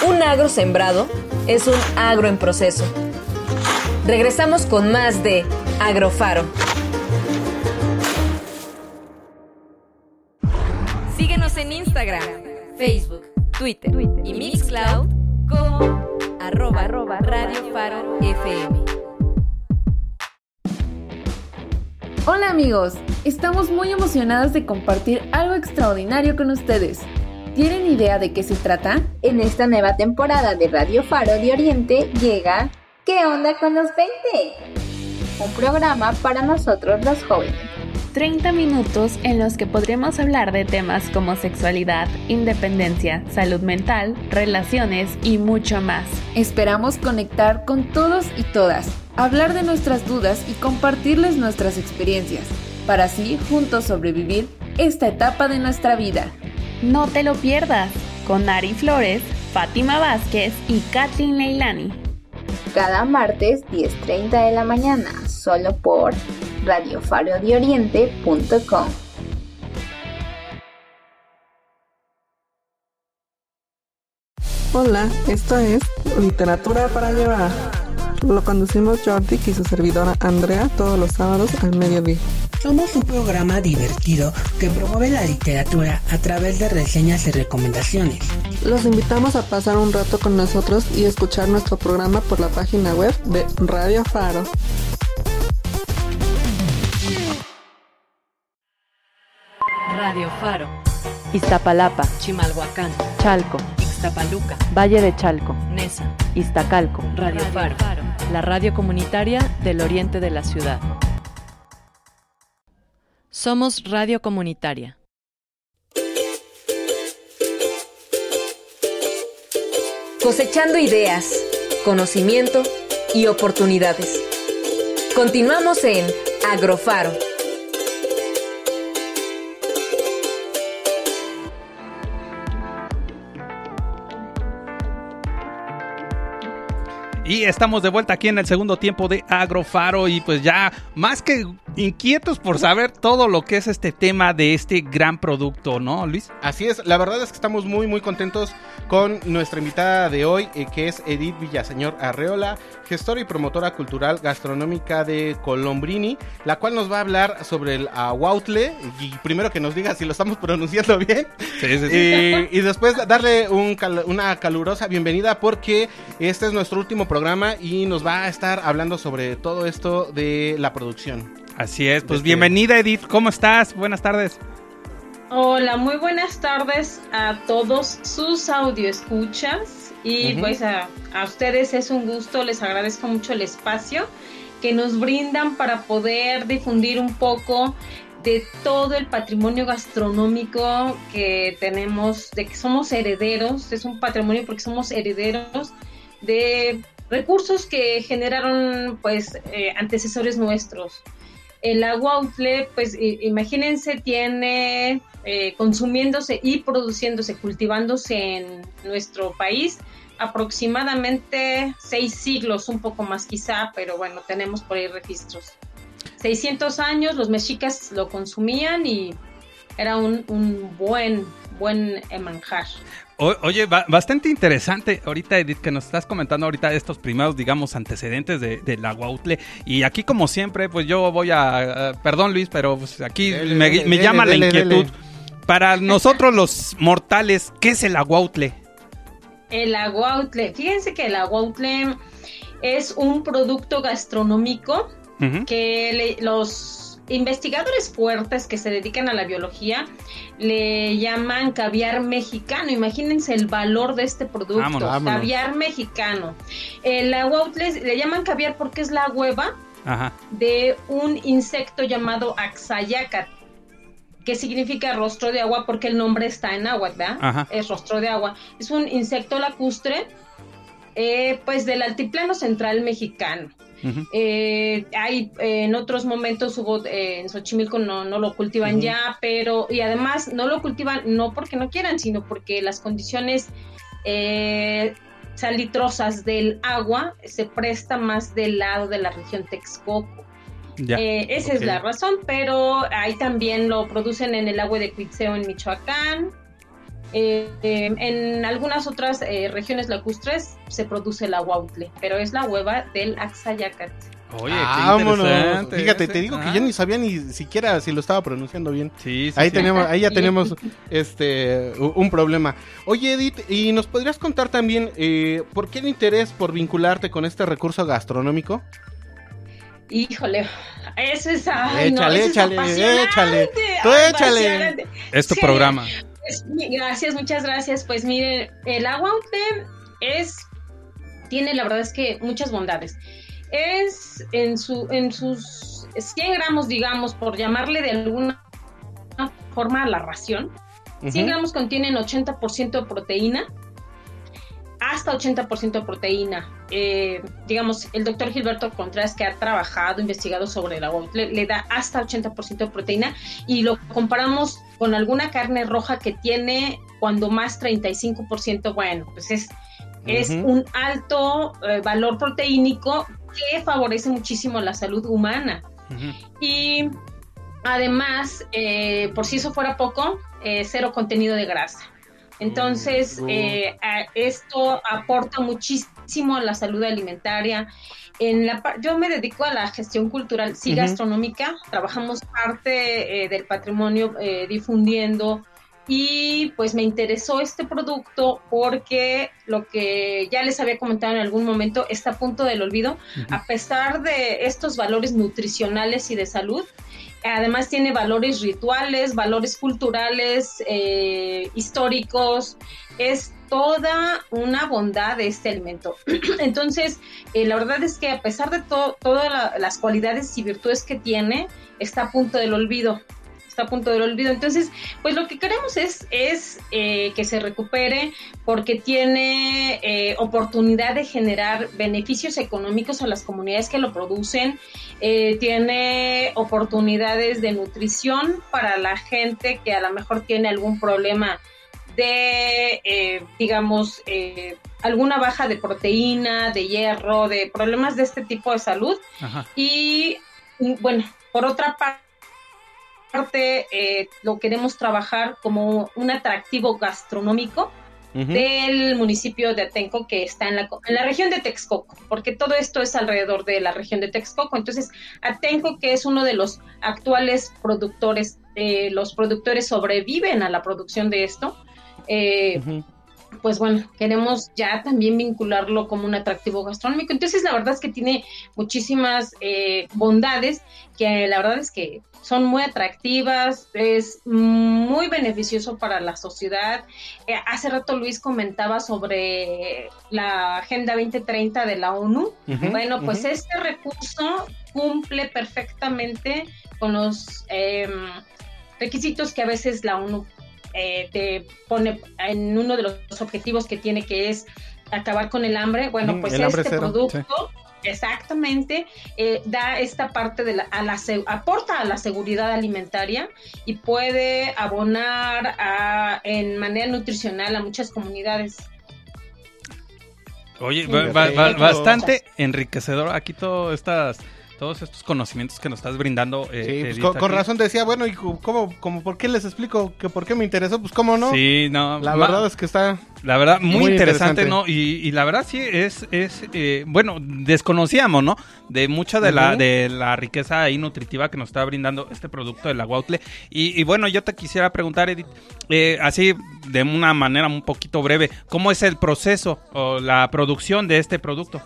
Un agro sembrado es un agro en proceso. Regresamos con más de Agrofaro. Síguenos en Instagram, Facebook, Twitter, y Mixcloud como arroba, arroba Radio Faro FM. Hola amigos, estamos muy emocionadas de compartir algo extraordinario con ustedes. ¿Tienen idea de qué se trata? En esta nueva temporada de Radio Faro de Oriente llega ¿Qué onda con los 20? Un programa para nosotros los jóvenes. 30 minutos en los que podremos hablar de temas como sexualidad, independencia, salud mental, relaciones y mucho más. Esperamos conectar con todos y todas, hablar de nuestras dudas y compartirles nuestras experiencias, para así juntos sobrevivir esta etapa de nuestra vida. No te lo pierdas, con Ari Flores, Fátima Vázquez y Kathleen Leilani. Cada martes 10.30 de la mañana, solo por radiofarodioriente.com. Hola, esto es Literatura para llevar. Lo conducimos Jordi y su servidora Andrea todos los sábados al mediodía. Somos un programa divertido que promueve la literatura a través de reseñas y recomendaciones. Los invitamos a pasar un rato con nosotros y escuchar nuestro programa por la página web de Radio Faro. Radio Faro. Iztapalapa, Chimalhuacán, Chalco, Ixtapaluca, Valle de Chalco, Nesa, Iztacalco, Radio, Faro. La radio comunitaria del oriente de la ciudad. Somos radio comunitaria. Cosechando ideas, conocimiento y oportunidades. Continuamos en Agrofaro. Y estamos de vuelta aquí en el segundo tiempo de Agrofaro y pues ya más que inquietos por saber todo lo que es este tema de este gran producto, ¿no, Luis? Así es, la verdad es que estamos muy muy contentos con nuestra invitada de hoy, eh, que es Edith Villaseñor Arreola, gestora y promotora cultural gastronómica de Colombrini, la cual nos va a hablar sobre el aguautle y primero que nos diga si lo estamos pronunciando bien. Sí, sí, sí. Y, y después darle un cal- una calurosa bienvenida porque este es nuestro último programa y nos va a estar hablando sobre todo esto de la producción. Así es, pues Este- bienvenida Edith, ¿cómo estás? Buenas tardes. Hola, muy buenas tardes a todos sus audioescuchas y pues a, a ustedes es un gusto, les agradezco mucho el espacio que nos brindan para poder difundir un poco de todo el patrimonio gastronómico que tenemos, de que somos herederos, es un patrimonio porque somos herederos de recursos que generaron pues eh, antecesores nuestros. El aguautle, pues i- imagínense, tiene eh, consumiéndose y produciéndose, cultivándose en nuestro país aproximadamente seis siglos, un poco más quizá, pero bueno, tenemos por ahí registros. 600 años, los mexicas lo consumían y era un, un buen, buen eh, manjar. O- oye, ba- bastante interesante ahorita, Edith, que nos estás comentando ahorita estos primeros, digamos, antecedentes de, del aguautle. Y aquí, como siempre, pues yo voy a... perdón, Luis, pero pues, aquí Dele, me, dele, me dele, llama dele, la inquietud. dele. Para nosotros los mortales, ¿qué es el aguautle? El aguautle, fíjense que el aguautle es un producto gastronómico que le- los investigadores fuertes que se dedican a la biología le llaman caviar mexicano. Imagínense el valor de este producto, Vámonos, vámonos. caviar mexicano. El aguautle le llaman caviar porque es la hueva Ajá. de un insecto llamado Axayacat, que significa rostro de agua porque el nombre está en agua, ¿verdad? Ajá. Es rostro de agua. Es un insecto lacustre, eh, pues del altiplano central mexicano. Eh, hay eh, en otros momentos hubo eh, en Xochimilco no, no lo cultivan ya, pero y además no lo cultivan no porque no quieran, sino porque las condiciones eh, salitrosas del agua se presta más del lado de la región Texcoco. Ya. Eh, esa es la razón, pero ahí también lo producen en el agua de Cuitzeo en Michoacán. Eh, eh, en algunas otras eh, regiones lacustres se produce el aguautle, pero es la hueva del Axayacat. Oye, qué Vámonos. interesante Fíjate, ese. te digo que Ah. yo ni sabía ni siquiera si lo estaba pronunciando bien. Sí, sí, ahí sí. tenemos, ahí ya tenemos este un problema. Oye, Edith, ¿y nos podrías contar también eh, por qué el interés por vincularte con este recurso gastronómico? Híjole, eso es, ay, no, Échale, eso es échale, apasionante, échale. Tú échale. Es tu Sí, programa. Gracias, muchas gracias. Pues mire, el agua es, tiene la verdad es que muchas bondades. Es en, su, en sus 100 gramos, digamos, por llamarle de alguna forma a la ración, 100 Ujú. gramos contienen 80% de proteína, hasta 80% de proteína. Eh, digamos, el doctor Gilberto Contreras, que ha trabajado, investigado sobre el agua, le, le da hasta 80% de proteína y lo comparamos con alguna carne roja que tiene cuando más 35%, bueno, pues es, es un alto eh, valor proteínico que favorece muchísimo la salud humana. Y además, eh, por si eso fuera poco, eh, cero contenido de grasa. Entonces, Mm. esto aporta muchísimo a la salud alimentaria. En la, yo me dedico a la gestión cultural, sí, gastronómica. Trabajamos parte eh, del patrimonio eh, difundiendo y pues me interesó este producto porque lo que ya les había comentado en algún momento está a punto del olvido. A pesar de estos valores nutricionales y de salud, además tiene valores rituales, valores culturales, eh, históricos. Es toda una bondad de este alimento. Entonces, eh, la verdad es que a pesar de to- todas la- las cualidades y virtudes que tiene, está a punto del olvido. Está a punto del olvido. Entonces, pues lo que queremos es, es eh, que se recupere porque tiene eh, oportunidad de generar beneficios económicos a las comunidades que lo producen, eh, tiene oportunidades de nutrición para la gente que a lo mejor tiene algún problema de, eh, digamos, eh, alguna baja de proteína, de hierro, de problemas de este tipo de salud. Ajá. Y bueno, por otra par- parte, eh, lo queremos trabajar como un atractivo gastronómico del municipio de Atenco que está en la, en la región de Texcoco, porque todo esto es alrededor de la región de Texcoco. Entonces, Atenco, que es uno de los actuales productores, eh, los productores sobreviven a la producción de esto. Eh, pues bueno, queremos ya también vincularlo como un atractivo gastronómico. Entonces, la verdad es que tiene muchísimas eh, bondades que la verdad es que son muy atractivas, es muy beneficioso para la sociedad. Eh, hace rato Luis comentaba sobre la Agenda 2030 de la ONU. Bueno, pues ujú. este recurso cumple perfectamente con los em, requisitos que a veces la ONU eh, te pone en uno de los objetivos que tiene, que es acabar con el hambre. Bueno, pues hambre este cero, producto exactamente eh, da esta parte de la, a la se- aporta a la seguridad alimentaria y puede abonar a, en manera nutricional a muchas comunidades. Oye, Sí, ba- ba- ba- perfecto. bastante enriquecedor aquí todas estas, todos estos conocimientos que nos estás brindando. eh, Sí, pues, con, razón decía, bueno, ¿y cómo, cómo, por qué les explico que por qué me interesó? Pues cómo no. Sí, no. La ma- verdad es que está La verdad, muy, Muy interesante, interesante. ¿no? Y, y la verdad sí es, es eh, bueno, desconocíamos, ¿no? De mucha de la de la riqueza ahí nutritiva que nos está brindando este producto de la Guautle. Y, y bueno, yo te quisiera preguntar, Edith, eh, así de una manera un poquito breve, ¿cómo es el proceso o la producción de este producto?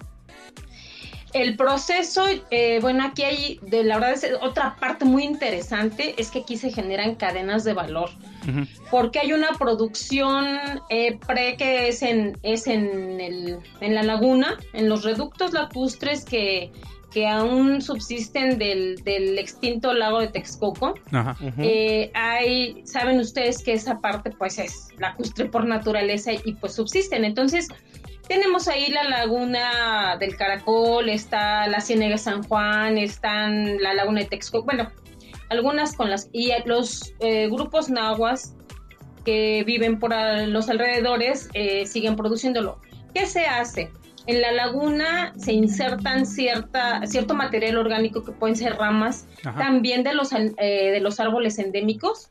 El proceso, eh, bueno, aquí hay, de la verdad es otra parte muy interesante, es que aquí se generan cadenas de valor. porque hay una producción eh, pre que es en es en, el, en la laguna, en los reductos lacustres que, que aún subsisten del, del extinto lago de Texcoco. Ajá. Eh, hay, saben ustedes que esa parte pues es lacustre por naturaleza y pues subsisten. Entonces, tenemos ahí la laguna del Caracol, está la Ciénega de San Juan, están la laguna de Texcoco, bueno, algunas con las... Y los eh, grupos nahuas que viven por a- los alrededores eh, siguen produciéndolo. ¿Qué se hace? En la laguna se insertan cierta, cierto material orgánico que pueden ser ramas Ajá. también de los, eh, de los árboles endémicos.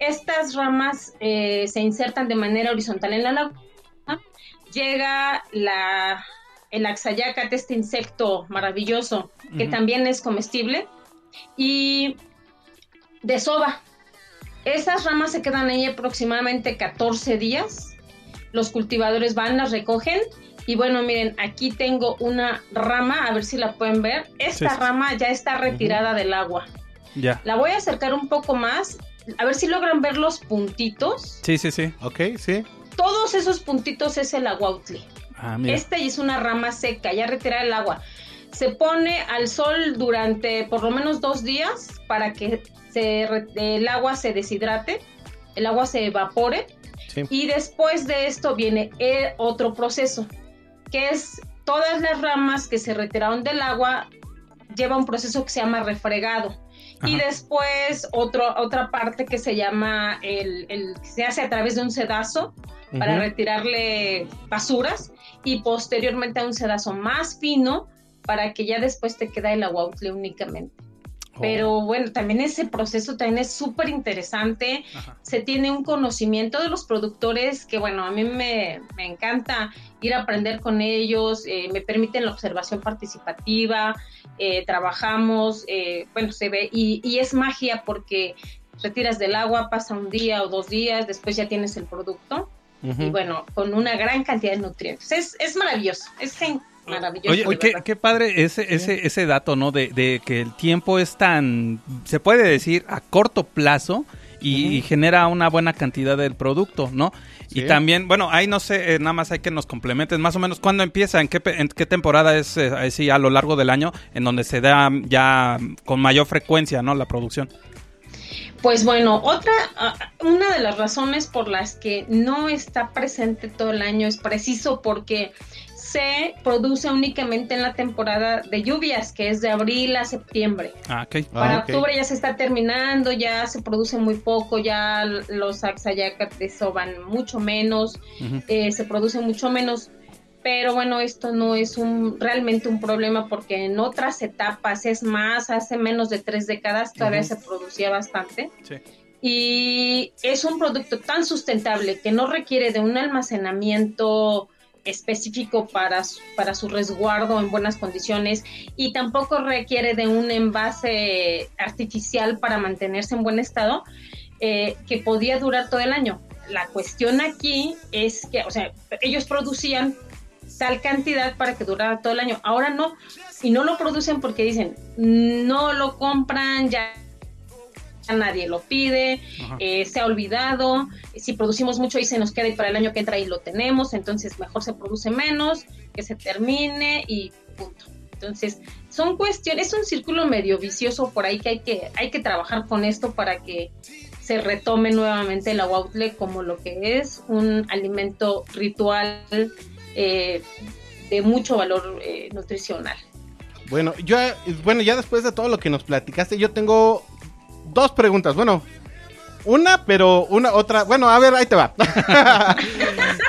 Estas ramas eh, se insertan de manera horizontal en la laguna. Llega la, el axayacate, este insecto maravilloso, que también es comestible, y desova. Esas ramas se quedan ahí aproximadamente 14 días. Los cultivadores van, las recogen. Y bueno, miren, aquí tengo una rama, a ver si la pueden ver. Esta Sí, sí. rama ya está retirada del agua. Ya. La voy a acercar un poco más, a ver si logran ver los puntitos. Sí, sí, sí. Ok, sí. Todos esos puntitos es el aguautle. Ah. Esta es una rama seca, ya retirada el agua. Se pone al sol durante por lo menos dos días para que se el agua se deshidrate, el agua se evapore. Sí. Y después de esto viene el otro proceso, que es todas las ramas que se retiraron del agua, lleva un proceso que se llama refregado. Y después otro, otra parte que se llama el, se hace a través de un sedazo para retirarle basuras y posteriormente a un sedazo más fino para que ya después te queda el aguautle únicamente. Pero bueno, también ese proceso también es súper interesante. Se tiene un conocimiento de los productores que, bueno, a mí me, me encanta ir a aprender con ellos, eh, me permiten la observación participativa, eh, trabajamos, eh, bueno, se ve, y, y es magia porque retiras del agua, pasa un día o dos días, después ya tienes el producto. Y bueno, con una gran cantidad de nutrientes. Es, es maravilloso, es maravilloso. Oye, qué, padre ese, ese, ese dato, ¿no? De, de que el tiempo es tan, se puede decir, a corto plazo y, y genera una buena cantidad del producto, ¿no? Sí. Y también, bueno, ahí no sé, eh, nada más hay que nos complementen, más o menos, ¿cuándo empieza? ¿En qué, en qué temporada es eh, así a lo largo del año en donde se da ya con mayor frecuencia, ¿no? La producción. Pues bueno, otra, una de las razones por las que no está presente todo el año es preciso porque se produce únicamente en la temporada de lluvias, que es de abril a septiembre. Ah, ok. Para octubre ya se está terminando, ya se produce muy poco, ya los axayacas desovan mucho menos, eh, se produce mucho menos. Pero bueno, esto no es un realmente un problema porque en otras etapas, es más, hace menos de tres décadas todavía se producía bastante. Sí. Y es un producto tan sustentable que no requiere de un almacenamiento específico para su, para su resguardo en buenas condiciones y tampoco requiere de un envase artificial para mantenerse en buen estado eh, que podía durar todo el año. La cuestión aquí es que, o sea, ellos producían tal cantidad para que durara todo el año. Ahora no, y no lo producen porque dicen, no lo compran, ya nadie lo pide, eh, se ha olvidado, si producimos mucho y se nos queda y para el año que entra y lo tenemos, entonces mejor se produce menos, que se termine y punto. Entonces, son cuestiones, es un círculo medio vicioso por ahí que hay que, hay que trabajar con esto para que se retome nuevamente el aguautle como lo que es un alimento ritual eh, de mucho valor eh, nutricional. Bueno, yo, bueno, ya después de todo lo que nos platicaste, yo tengo dos preguntas. Bueno, una, pero una otra. Bueno, a ver, ahí te va.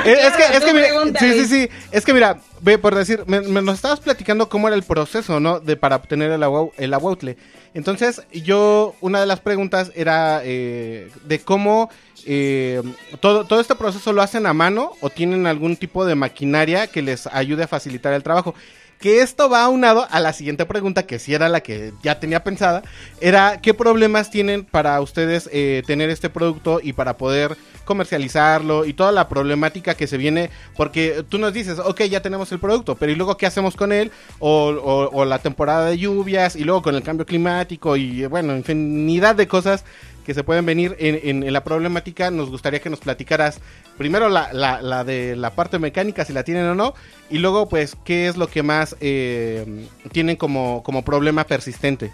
Es que, es que, mira, sí, sí, sí. Es que mira, ve por decir, me, me- nos estabas platicando cómo era el proceso, ¿no? De para obtener el agua, el aguautle. Entonces, yo, una de las preguntas era eh, de cómo eh, todo, todo este proceso lo hacen a mano o tienen algún tipo de maquinaria que les ayude a facilitar el trabajo. Que esto va aunado a la siguiente pregunta, que sí era la que ya tenía pensada, era qué problemas tienen para ustedes eh, tener este producto y para poder comercializarlo y toda la problemática que se viene, porque tú nos dices, ok, ya tenemos el producto, pero ¿y luego qué hacemos con él? O, o- o la temporada de lluvias y luego con el cambio climático y bueno, infinidad de cosas que se pueden venir en, la problemática. Nos gustaría que nos platicaras primero la de la parte mecánica, si la tienen o no, y luego pues qué es lo que más eh, tienen como, como problema persistente.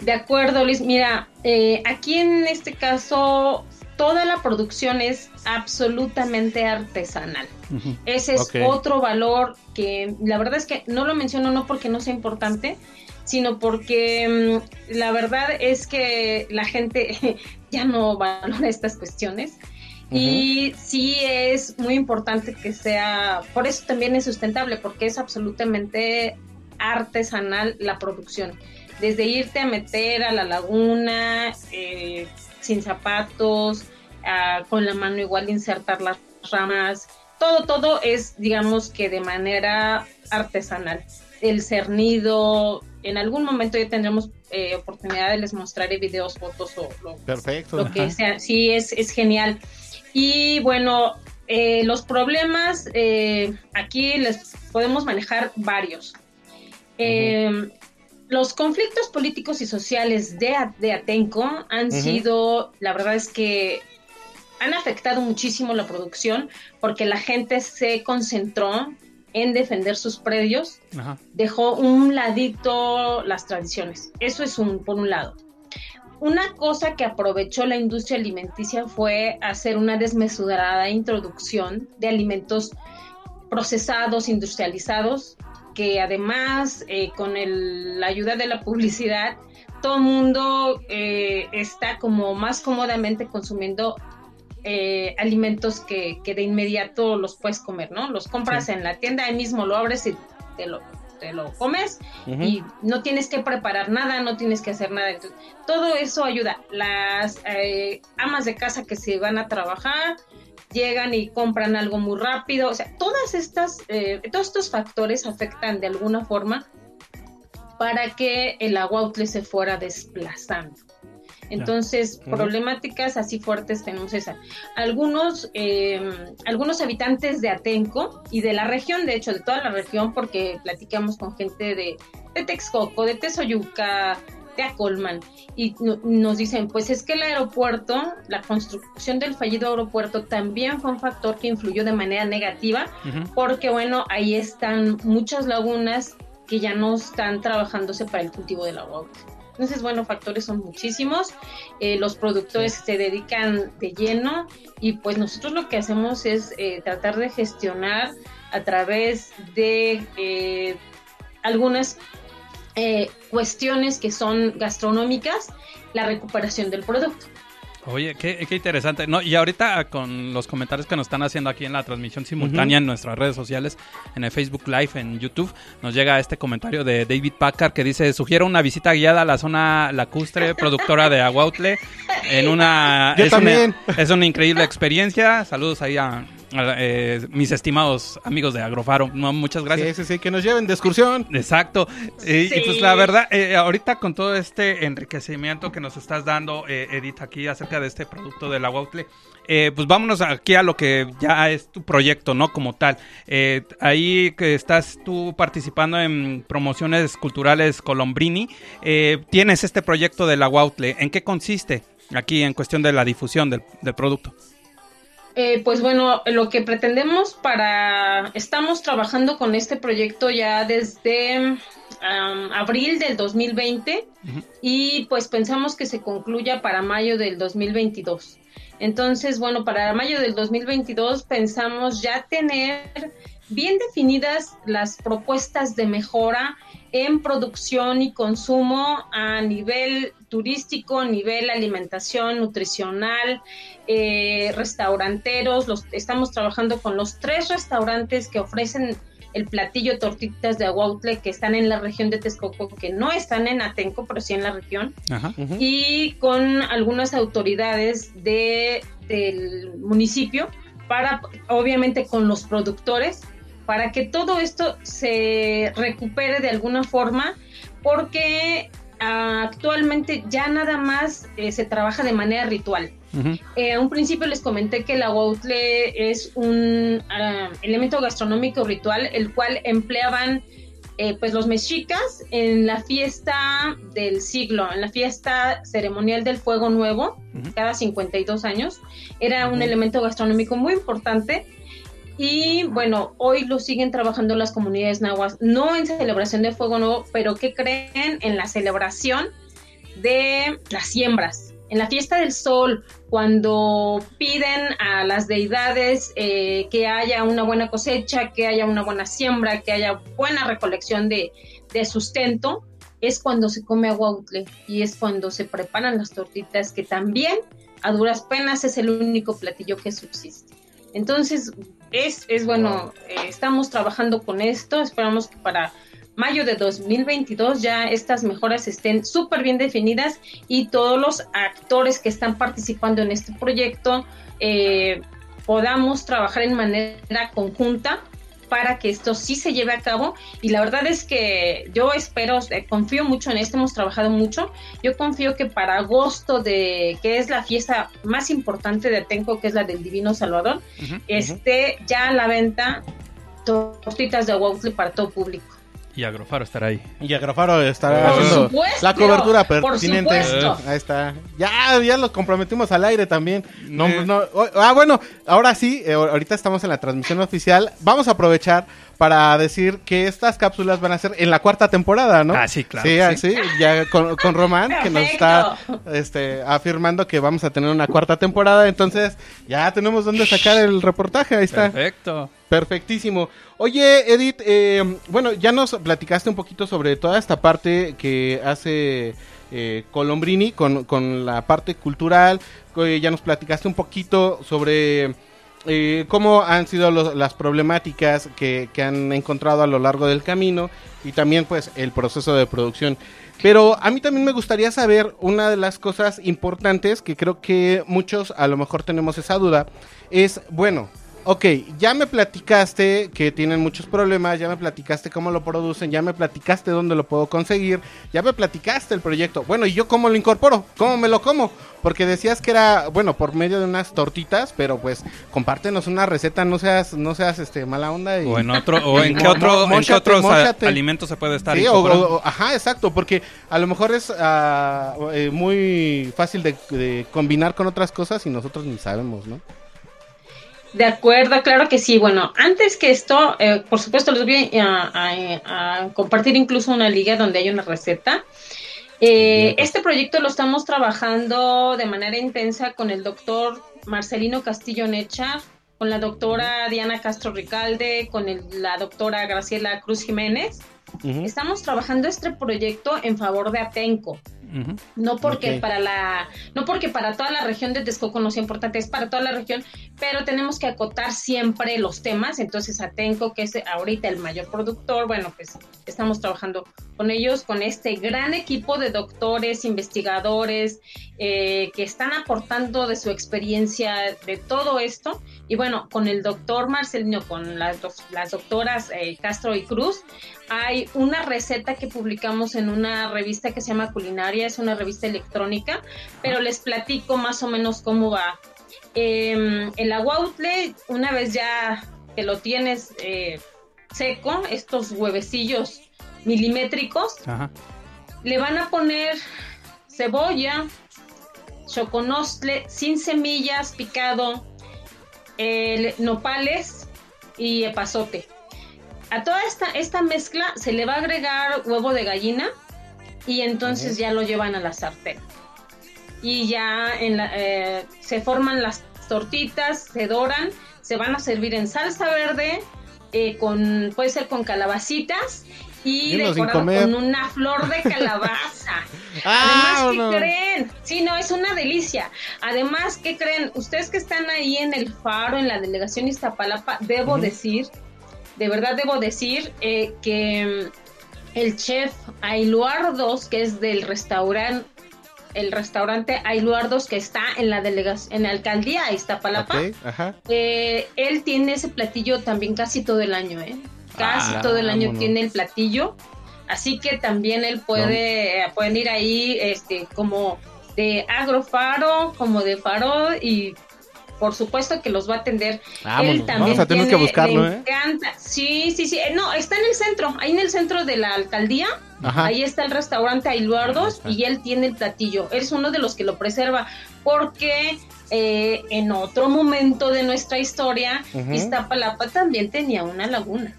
De acuerdo, Luis. Mira, eh, aquí en este caso, toda la producción es absolutamente artesanal. Ese es otro valor que la verdad es que no lo menciono no porque no sea importante, sino porque mm, la verdad es que la gente ya no valora estas cuestiones. Y sí es muy importante que sea, por eso también es sustentable, porque es absolutamente artesanal la producción. Desde irte a meter a la laguna eh, sin zapatos, ah, con la mano igual insertar las ramas, todo, todo es, digamos que de manera artesanal. El cernido, en algún momento ya tendremos eh, oportunidad de les mostraré videos, fotos o lo, Perfecto. lo que sea. Sí, es, es genial. Y bueno, eh, los problemas, eh, aquí les podemos manejar varios. Eh, Los conflictos políticos y sociales de, de Atenco han sido, la verdad es que han afectado muchísimo la producción porque la gente se concentró en defender sus predios Ajá. dejó un ladito las tradiciones. Eso es un, por un lado. Una cosa que aprovechó la industria alimenticia fue hacer una desmesurada introducción de alimentos procesados, industrializados, que además eh, con el- la ayuda de la publicidad, todo el mundo eh, está como más cómodamente consumiendo eh, alimentos que, que de inmediato los puedes comer, ¿no? Los compras Sí. en la tienda, ahí mismo lo abres y te lo, te lo comes y no tienes que preparar nada, no tienes que hacer nada. Entonces, todo eso ayuda. Las eh, amas de casa que se van a trabajar llegan y compran algo muy rápido. O sea, todas estas, eh, todos estos factores afectan de alguna forma para que el aguautle se fuera desplazando. Entonces, problemáticas así fuertes tenemos esa. Algunos, eh, algunos habitantes de Atenco y de la región, de hecho, de toda la región, porque platicamos con gente de, de Texcoco, de Tezoyuca, de Acolman, y no- nos dicen, pues es que el aeropuerto, la construcción del fallido aeropuerto también fue un factor que influyó de manera negativa, porque bueno, ahí están muchas lagunas que ya no están trabajándose para el cultivo del agua. Entonces, bueno, factores son muchísimos. Eh, los productores se dedican de lleno y pues nosotros lo que hacemos es eh, tratar de gestionar a través de eh, algunas eh, cuestiones que son gastronómicas la recuperación del producto. Oye, qué, qué interesante. No, y ahorita con los comentarios que nos están haciendo aquí en la transmisión simultánea en nuestras redes sociales, en el Facebook Live, en YouTube, nos llega este comentario de David Packard que dice, sugiero una visita guiada a la zona lacustre, productora de Aguautle, en una... Yo es una- es una increíble experiencia. Saludos ahí a, a, eh, mis estimados amigos de Agrofaro. No, muchas gracias. Sí, sí, sí, que nos lleven de excursión. Exacto. Eh, Y pues la verdad, eh, ahorita con todo este enriquecimiento que nos estás dando, eh, Edith, aquí acerca de este producto del Aguautle, eh, pues vámonos aquí a lo que ya es tu proyecto, ¿no? Como tal. Eh, ahí que estás tú participando en promociones culturales Colombrini, eh, tienes este proyecto del Aguautle. ¿En qué consiste aquí en cuestión de la difusión del, del producto? Eh, pues bueno, lo que pretendemos para... Estamos trabajando con este proyecto ya desde abril del 2020 y pues pensamos que se concluya para mayo del 2022. Entonces, bueno, para mayo del 2022 pensamos ya tener bien definidas las propuestas de mejora en producción y consumo a nivel turístico, nivel alimentación, nutricional, eh, restauranteros. Los, estamos trabajando con los tres restaurantes que ofrecen el platillo tortitas de aguautle que están en la región de Texcoco, que no están en Atenco, pero sí en la región Ajá. y con algunas autoridades de, del municipio para, obviamente, con los productores, para que todo esto se recupere de alguna forma, porque actualmente ya nada más eh, se trabaja de manera ritual. Eh, a un principio les comenté que el aguautle es un ah, elemento gastronómico ritual, el cual empleaban eh, pues los mexicas en la fiesta del siglo, en la fiesta ceremonial del fuego nuevo, cada 52 años. Era un elemento gastronómico muy importante. Y bueno, hoy lo siguen trabajando las comunidades nahuas, no en celebración de Fuego Nuevo, pero que creen en la celebración de las siembras. En la fiesta del sol, cuando piden a las deidades eh, que haya una buena cosecha, que haya una buena siembra, que haya buena recolección de, de sustento, es cuando se come aguautle y es cuando se preparan las tortitas, que también a duras penas es el único platillo que subsiste. Entonces, es, es bueno, eh, estamos trabajando con esto, esperamos que para mayo de 2022 ya estas mejoras estén súper bien definidas y todos los actores que están participando en este proyecto eh, podamos trabajar en manera conjunta para que esto sí se lleve a cabo. Y la verdad es que yo espero, eh, confío mucho en esto, hemos trabajado mucho, yo confío que para agosto de que es la fiesta más importante de Atenco, que es la del Divino Salvador, esté ya a la venta tortitas de Wautley para todo público. Y Agrofaro estará ahí. Y Agrofaro estará Por haciendo supuesto, la cobertura pertinente. Ahí está. Ya, ya los comprometimos al aire también. No, Eh. no- oh, ah, bueno, ahora sí, eh, ahorita estamos en la transmisión oficial. Vamos a aprovechar para decir que estas cápsulas van a ser en la cuarta temporada, ¿no? Ah, sí, claro, Sí, sí. ah, sí, ya con, con Román, que nos está este, afirmando que vamos a tener una cuarta temporada. Entonces, ya tenemos dónde sacar el reportaje. Ahí está. Perfecto. Perfectísimo. Oye, Edith, eh, bueno, ya nos platicaste un poquito sobre toda esta parte que hace eh, Colombrini con, con la parte cultural. Eh, ya nos platicaste un poquito sobre eh, cómo han sido los- las problemáticas que, que han encontrado a lo largo del camino y también pues el proceso de producción. Pero a mí también me gustaría saber una de las cosas importantes que creo que muchos a lo mejor tenemos esa duda es, bueno, Ok, ya me platicaste que tienen muchos problemas, ya me platicaste cómo lo producen, ya me platicaste dónde lo puedo conseguir, ya me platicaste el proyecto. Bueno, ¿y yo cómo lo incorporo? ¿Cómo me lo como? Porque decías que era, bueno, por medio de unas tortitas, pero pues compártenos una receta, no seas, no seas este mala onda. Y, O en otro, o en qué otro, mo- en qué móchate, otros móchate. alimentos se puede estar Sí, o- incorporando? o- ajá, exacto, porque a lo mejor es eh, muy fácil de, de combinar con otras cosas y nosotros ni sabemos, ¿no? De acuerdo, claro que sí. Bueno, antes que esto, eh, por supuesto, les voy a, a- a compartir incluso una liga donde hay una receta. Eh, este proyecto lo estamos trabajando de manera intensa con el doctor Marcelino Castillo Necha, con la doctora Diana Castro Ricalde, con el- la doctora Graciela Cruz Jiménez. Estamos trabajando este proyecto en favor de Atenco. No porque para la, no porque para toda la región de Texcoco no sea importante, es para toda la región, pero tenemos que acotar siempre los temas. Entonces, Atenco, que es ahorita el mayor productor, bueno, pues estamos trabajando con ellos, con este gran equipo de doctores, investigadores, eh, que están aportando de su experiencia de todo esto. Y bueno, con el doctor Marcelino, con las, las doctoras eh, Castro y Cruz, hay una receta que publicamos en una revista que se llama Culinaria, es una revista electrónica, pero les platico más o menos cómo va. Eh, el aguautle, una vez ya que lo tienes eh, seco, estos huevecillos milimétricos, Ajá. le van a poner cebolla, choconostle sin semillas, picado, el nopales y epazote. A toda esta, esta mezcla se le va a agregar huevo de gallina y entonces ya lo llevan a la sartén. Y ya en la- eh, se forman las tortitas, se doran, se van a servir en salsa verde, eh, con, puede ser con calabacitas y decorado comer. con una flor de calabaza. Ah, Además, ¿qué no. creen? Sí, no, es una delicia. Además, ¿qué creen? Ustedes que están ahí en el faro, en la delegación Iztapalapa, debo decir, de verdad debo decir eh, que mm, el chef Ailuardos, que es del restaurante, el restaurante Ailuardos que está en la delegación, en la alcaldía Iztapalapa, ajá. eh, él tiene ese platillo también casi todo el año, ¿eh? Casi Ah, todo el año vámonos. tiene el platillo. Así que también él puede, eh, pueden ir ahí, este, como de agrofaro, como de faro y por supuesto que los va a atender. Vámonos, él también vamos a tener que tiene- buscarlo, le ¿eh? encanta. Sí, sí, sí. Eh, No, está en el centro, ahí en el centro de la alcaldía. Ajá. Ahí está el restaurante Ailuardos y él tiene el platillo. Él es uno de los que lo preserva porque eh, en otro momento de nuestra historia, Ujú. Iztapalapa también tenía una laguna.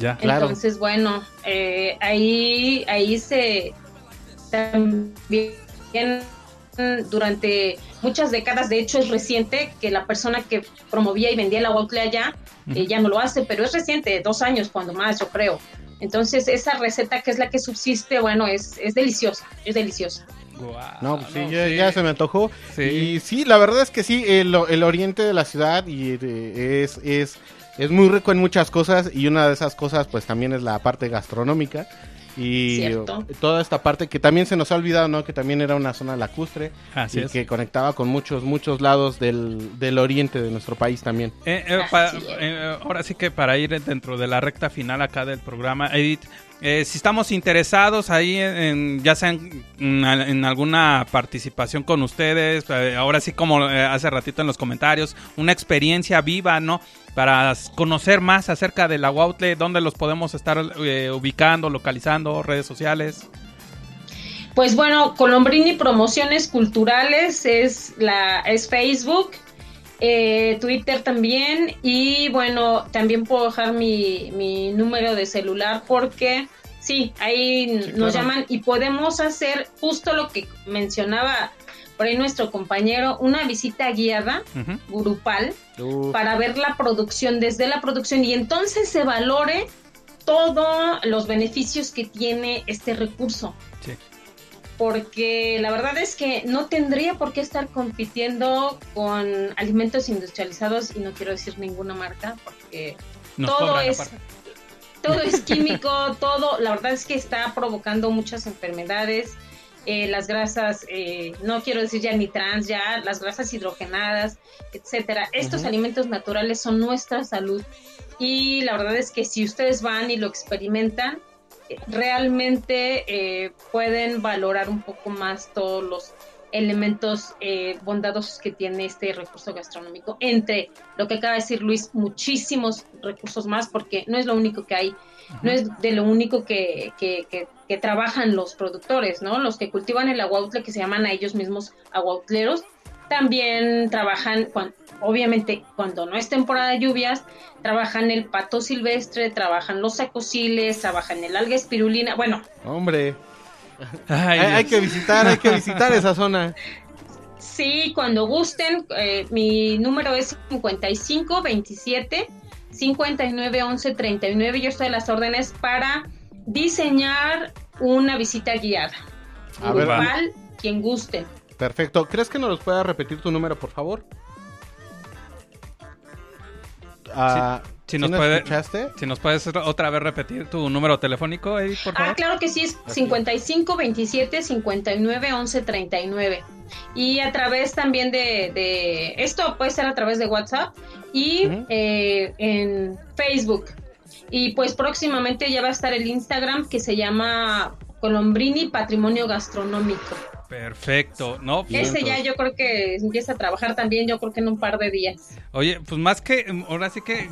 Ya. Entonces, bueno, eh, ahí, ahí se también durante muchas décadas, de hecho es reciente que la persona que promovía y vendía el aguacle allá eh, Ujú. ya no lo hace, pero es reciente, dos años cuando más, yo creo. Entonces, esa receta que es la que subsiste, bueno, es, es deliciosa, es deliciosa. No, pues sí, no, ya, sí. ya se me antojó. Sí. Y sí, la verdad es que sí, el, el oriente de la ciudad y eh, es, es, es muy rico en muchas cosas y una de esas cosas pues también es la parte gastronómica. Y Cierto. toda esta parte que también se nos ha olvidado, ¿no? Que también era una zona lacustre. Así y es. que conectaba con muchos, muchos lados del, del oriente de nuestro país también. Eh, eh, eh, ahora sí que para ir dentro de la recta final acá del programa, Edith, eh, si estamos interesados ahí en, ya sea en, alguna participación con ustedes, eh, ahora sí como eh, hace ratito en los comentarios, una experiencia viva, ¿no? Para conocer más acerca de la Huautle, dónde los podemos estar eh, ubicando, localizando, redes sociales. Pues bueno, Colombrini Promociones Culturales es la es Facebook, eh, Twitter también y bueno, también puedo dejar mi, mi número de celular porque sí, ahí nos claro. llaman y podemos hacer justo lo que mencionaba por ahí nuestro compañero, una visita guiada grupal para ver la producción desde la producción y entonces se valore todos los beneficios que tiene este recurso Sí. Porque la verdad es que no tendría por qué estar compitiendo con alimentos industrializados y no quiero decir ninguna marca porque Nos todo es aparte. todo es químico, todo, la verdad es que está provocando muchas enfermedades, eh, las grasas, eh, no quiero decir ya ni trans, ya las grasas hidrogenadas, etcétera. Estos alimentos naturales son nuestra salud y la verdad es que si ustedes van y lo experimentan, realmente eh, pueden valorar un poco más todos los elementos eh, bondadosos que tiene este recurso gastronómico. Entre lo que acaba de decir Luis, muchísimos recursos más, porque no es lo único que hay, no es de lo único que, que, que- que trabajan los productores, ¿no? Los que cultivan el aguautle, que se llaman a ellos mismos aguautleros, también trabajan, obviamente, cuando no es temporada de lluvias, trabajan el pato silvestre, trabajan los sacosiles, trabajan el alga espirulina, bueno, Hombre. Ay, hay, que visitar, hay que visitar esa zona. Sí, cuando gusten, eh, mi número es 55 27 59 11 39. Yo estoy a las órdenes para diseñar una visita guiada. A ver. Grupal, quien guste. Perfecto. ¿Crees que nos puedas repetir tu número, por favor? Ah, Si ¿sí nos, nos puede- escuchaste? si nos puedes otra vez repetir tu número telefónico, Edith, por favor. Ah, claro que sí, es 55 27 59 11 39. Y a través también de, de- esto puede ser a través de WhatsApp y eh, en Facebook. Y pues próximamente ya va a estar el Instagram que se llama Colombrini Patrimonio Gastronómico. Perfecto, ¿no? Ese ya yo creo que empieza a trabajar también, yo creo que en un par de días. Oye, pues más que, mm, ahora sí que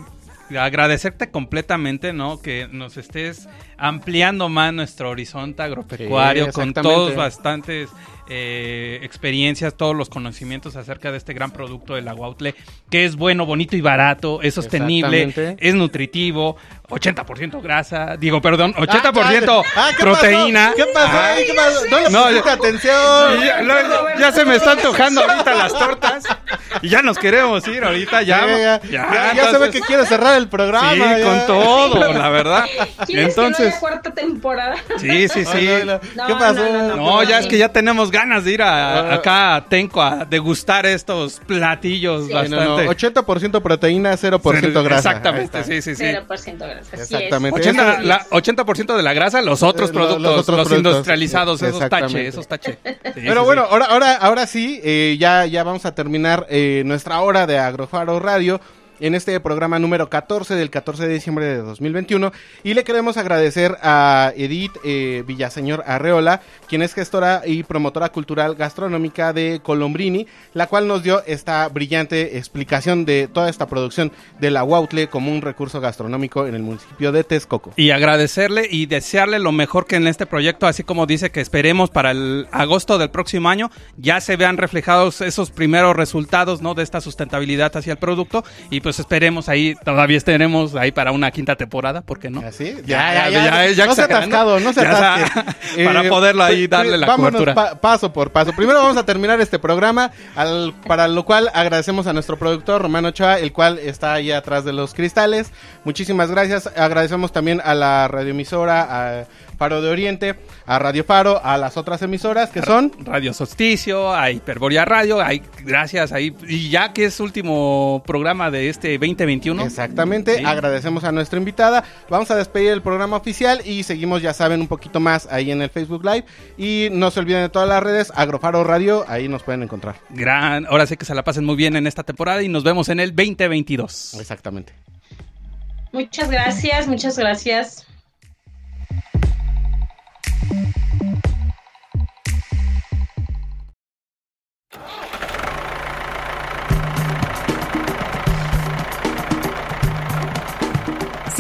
agradecerte completamente, ¿no? Que nos estés ampliando más nuestro horizonte agropecuario Sí, con todos bastantes eh, experiencias, todos los conocimientos acerca de este gran producto del aguautle, que es bueno, bonito y barato, es sostenible, es nutritivo, 80% grasa, digo, perdón, 80% Ah, ¿qué proteína. pasó? ¿Qué pasó? Ah, Ay, ¿qué pasó? No le No, ya- atención. Ya, no, ya se me están tocando ahorita las tortas y ya nos queremos ir ahorita, ya. Ya, ya, ya, ya, ya se ve entonces- que quiere cerrar el programa. Sí, ya. con todo, la verdad. ¿Quieres que no Entonces, haya cuarta temporada? sí, sí, sí. No, no, ¿Qué pasó? No, ya es que ya tenemos ganas de ir a, Ah. acá a Tenco a degustar estos platillos Sí, bastante. no, no, 80% proteína, 0% grasa. Exactamente, sí, sí, sí. 0% grasa. así es. Exactamente. 80, Esa- la- 80% de la grasa, los otros Eh, lo- productos, los los, otros productos. industrializados, esos tache, esos tache. Sí, Pero sí, bueno, sí. ahora, ahora, ahora sí, eh, ya, ya vamos a terminar eh, nuestra hora de Agrofaro Radio en este programa número 14 del 14 de diciembre de 2021 y le queremos agradecer a Edith eh, Villaseñor Arreola, quien es gestora y promotora cultural gastronómica de Colombrini, la cual nos dio esta brillante explicación de toda esta producción de la Huautle como un recurso gastronómico en el municipio de Texcoco. Y agradecerle y desearle lo mejor que en este proyecto, así como dice que esperemos para el agosto del próximo año ya se vean reflejados esos primeros resultados, ¿no? De esta sustentabilidad hacia el producto y pues esperemos ahí, todavía tenemos ahí para una quinta temporada, ¿por qué no? ¿Así? Ya, ya, ya. ya no se ha atascado, no se Ya atasque. para Eh, poderlo ahí pues, darle la cobertura. pa- paso por paso. Primero vamos a terminar este programa, al- para lo cual agradecemos a nuestro productor Romano Ochoa, el cual está ahí atrás de los cristales. Muchísimas gracias. Agradecemos también a la radioemisora, a Faro de Oriente, a Radio Faro, a las otras emisoras que son Radio Solsticio, a Hiperborea Radio, hay, gracias ahí. Y ya que es último programa de este 2021. Exactamente, Sí. agradecemos a nuestra invitada. Vamos a despedir el programa oficial y seguimos, ya saben, un poquito más ahí en el Facebook Live. Y no se olviden de todas las redes, Agrofaro Radio, ahí nos pueden encontrar. Gran, ahora sé que se la pasen muy bien en esta temporada y nos vemos en el 2022. Exactamente. Muchas gracias, muchas gracias.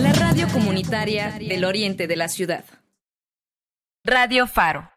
La radio comunitaria del oriente de la ciudad. Radio Faro.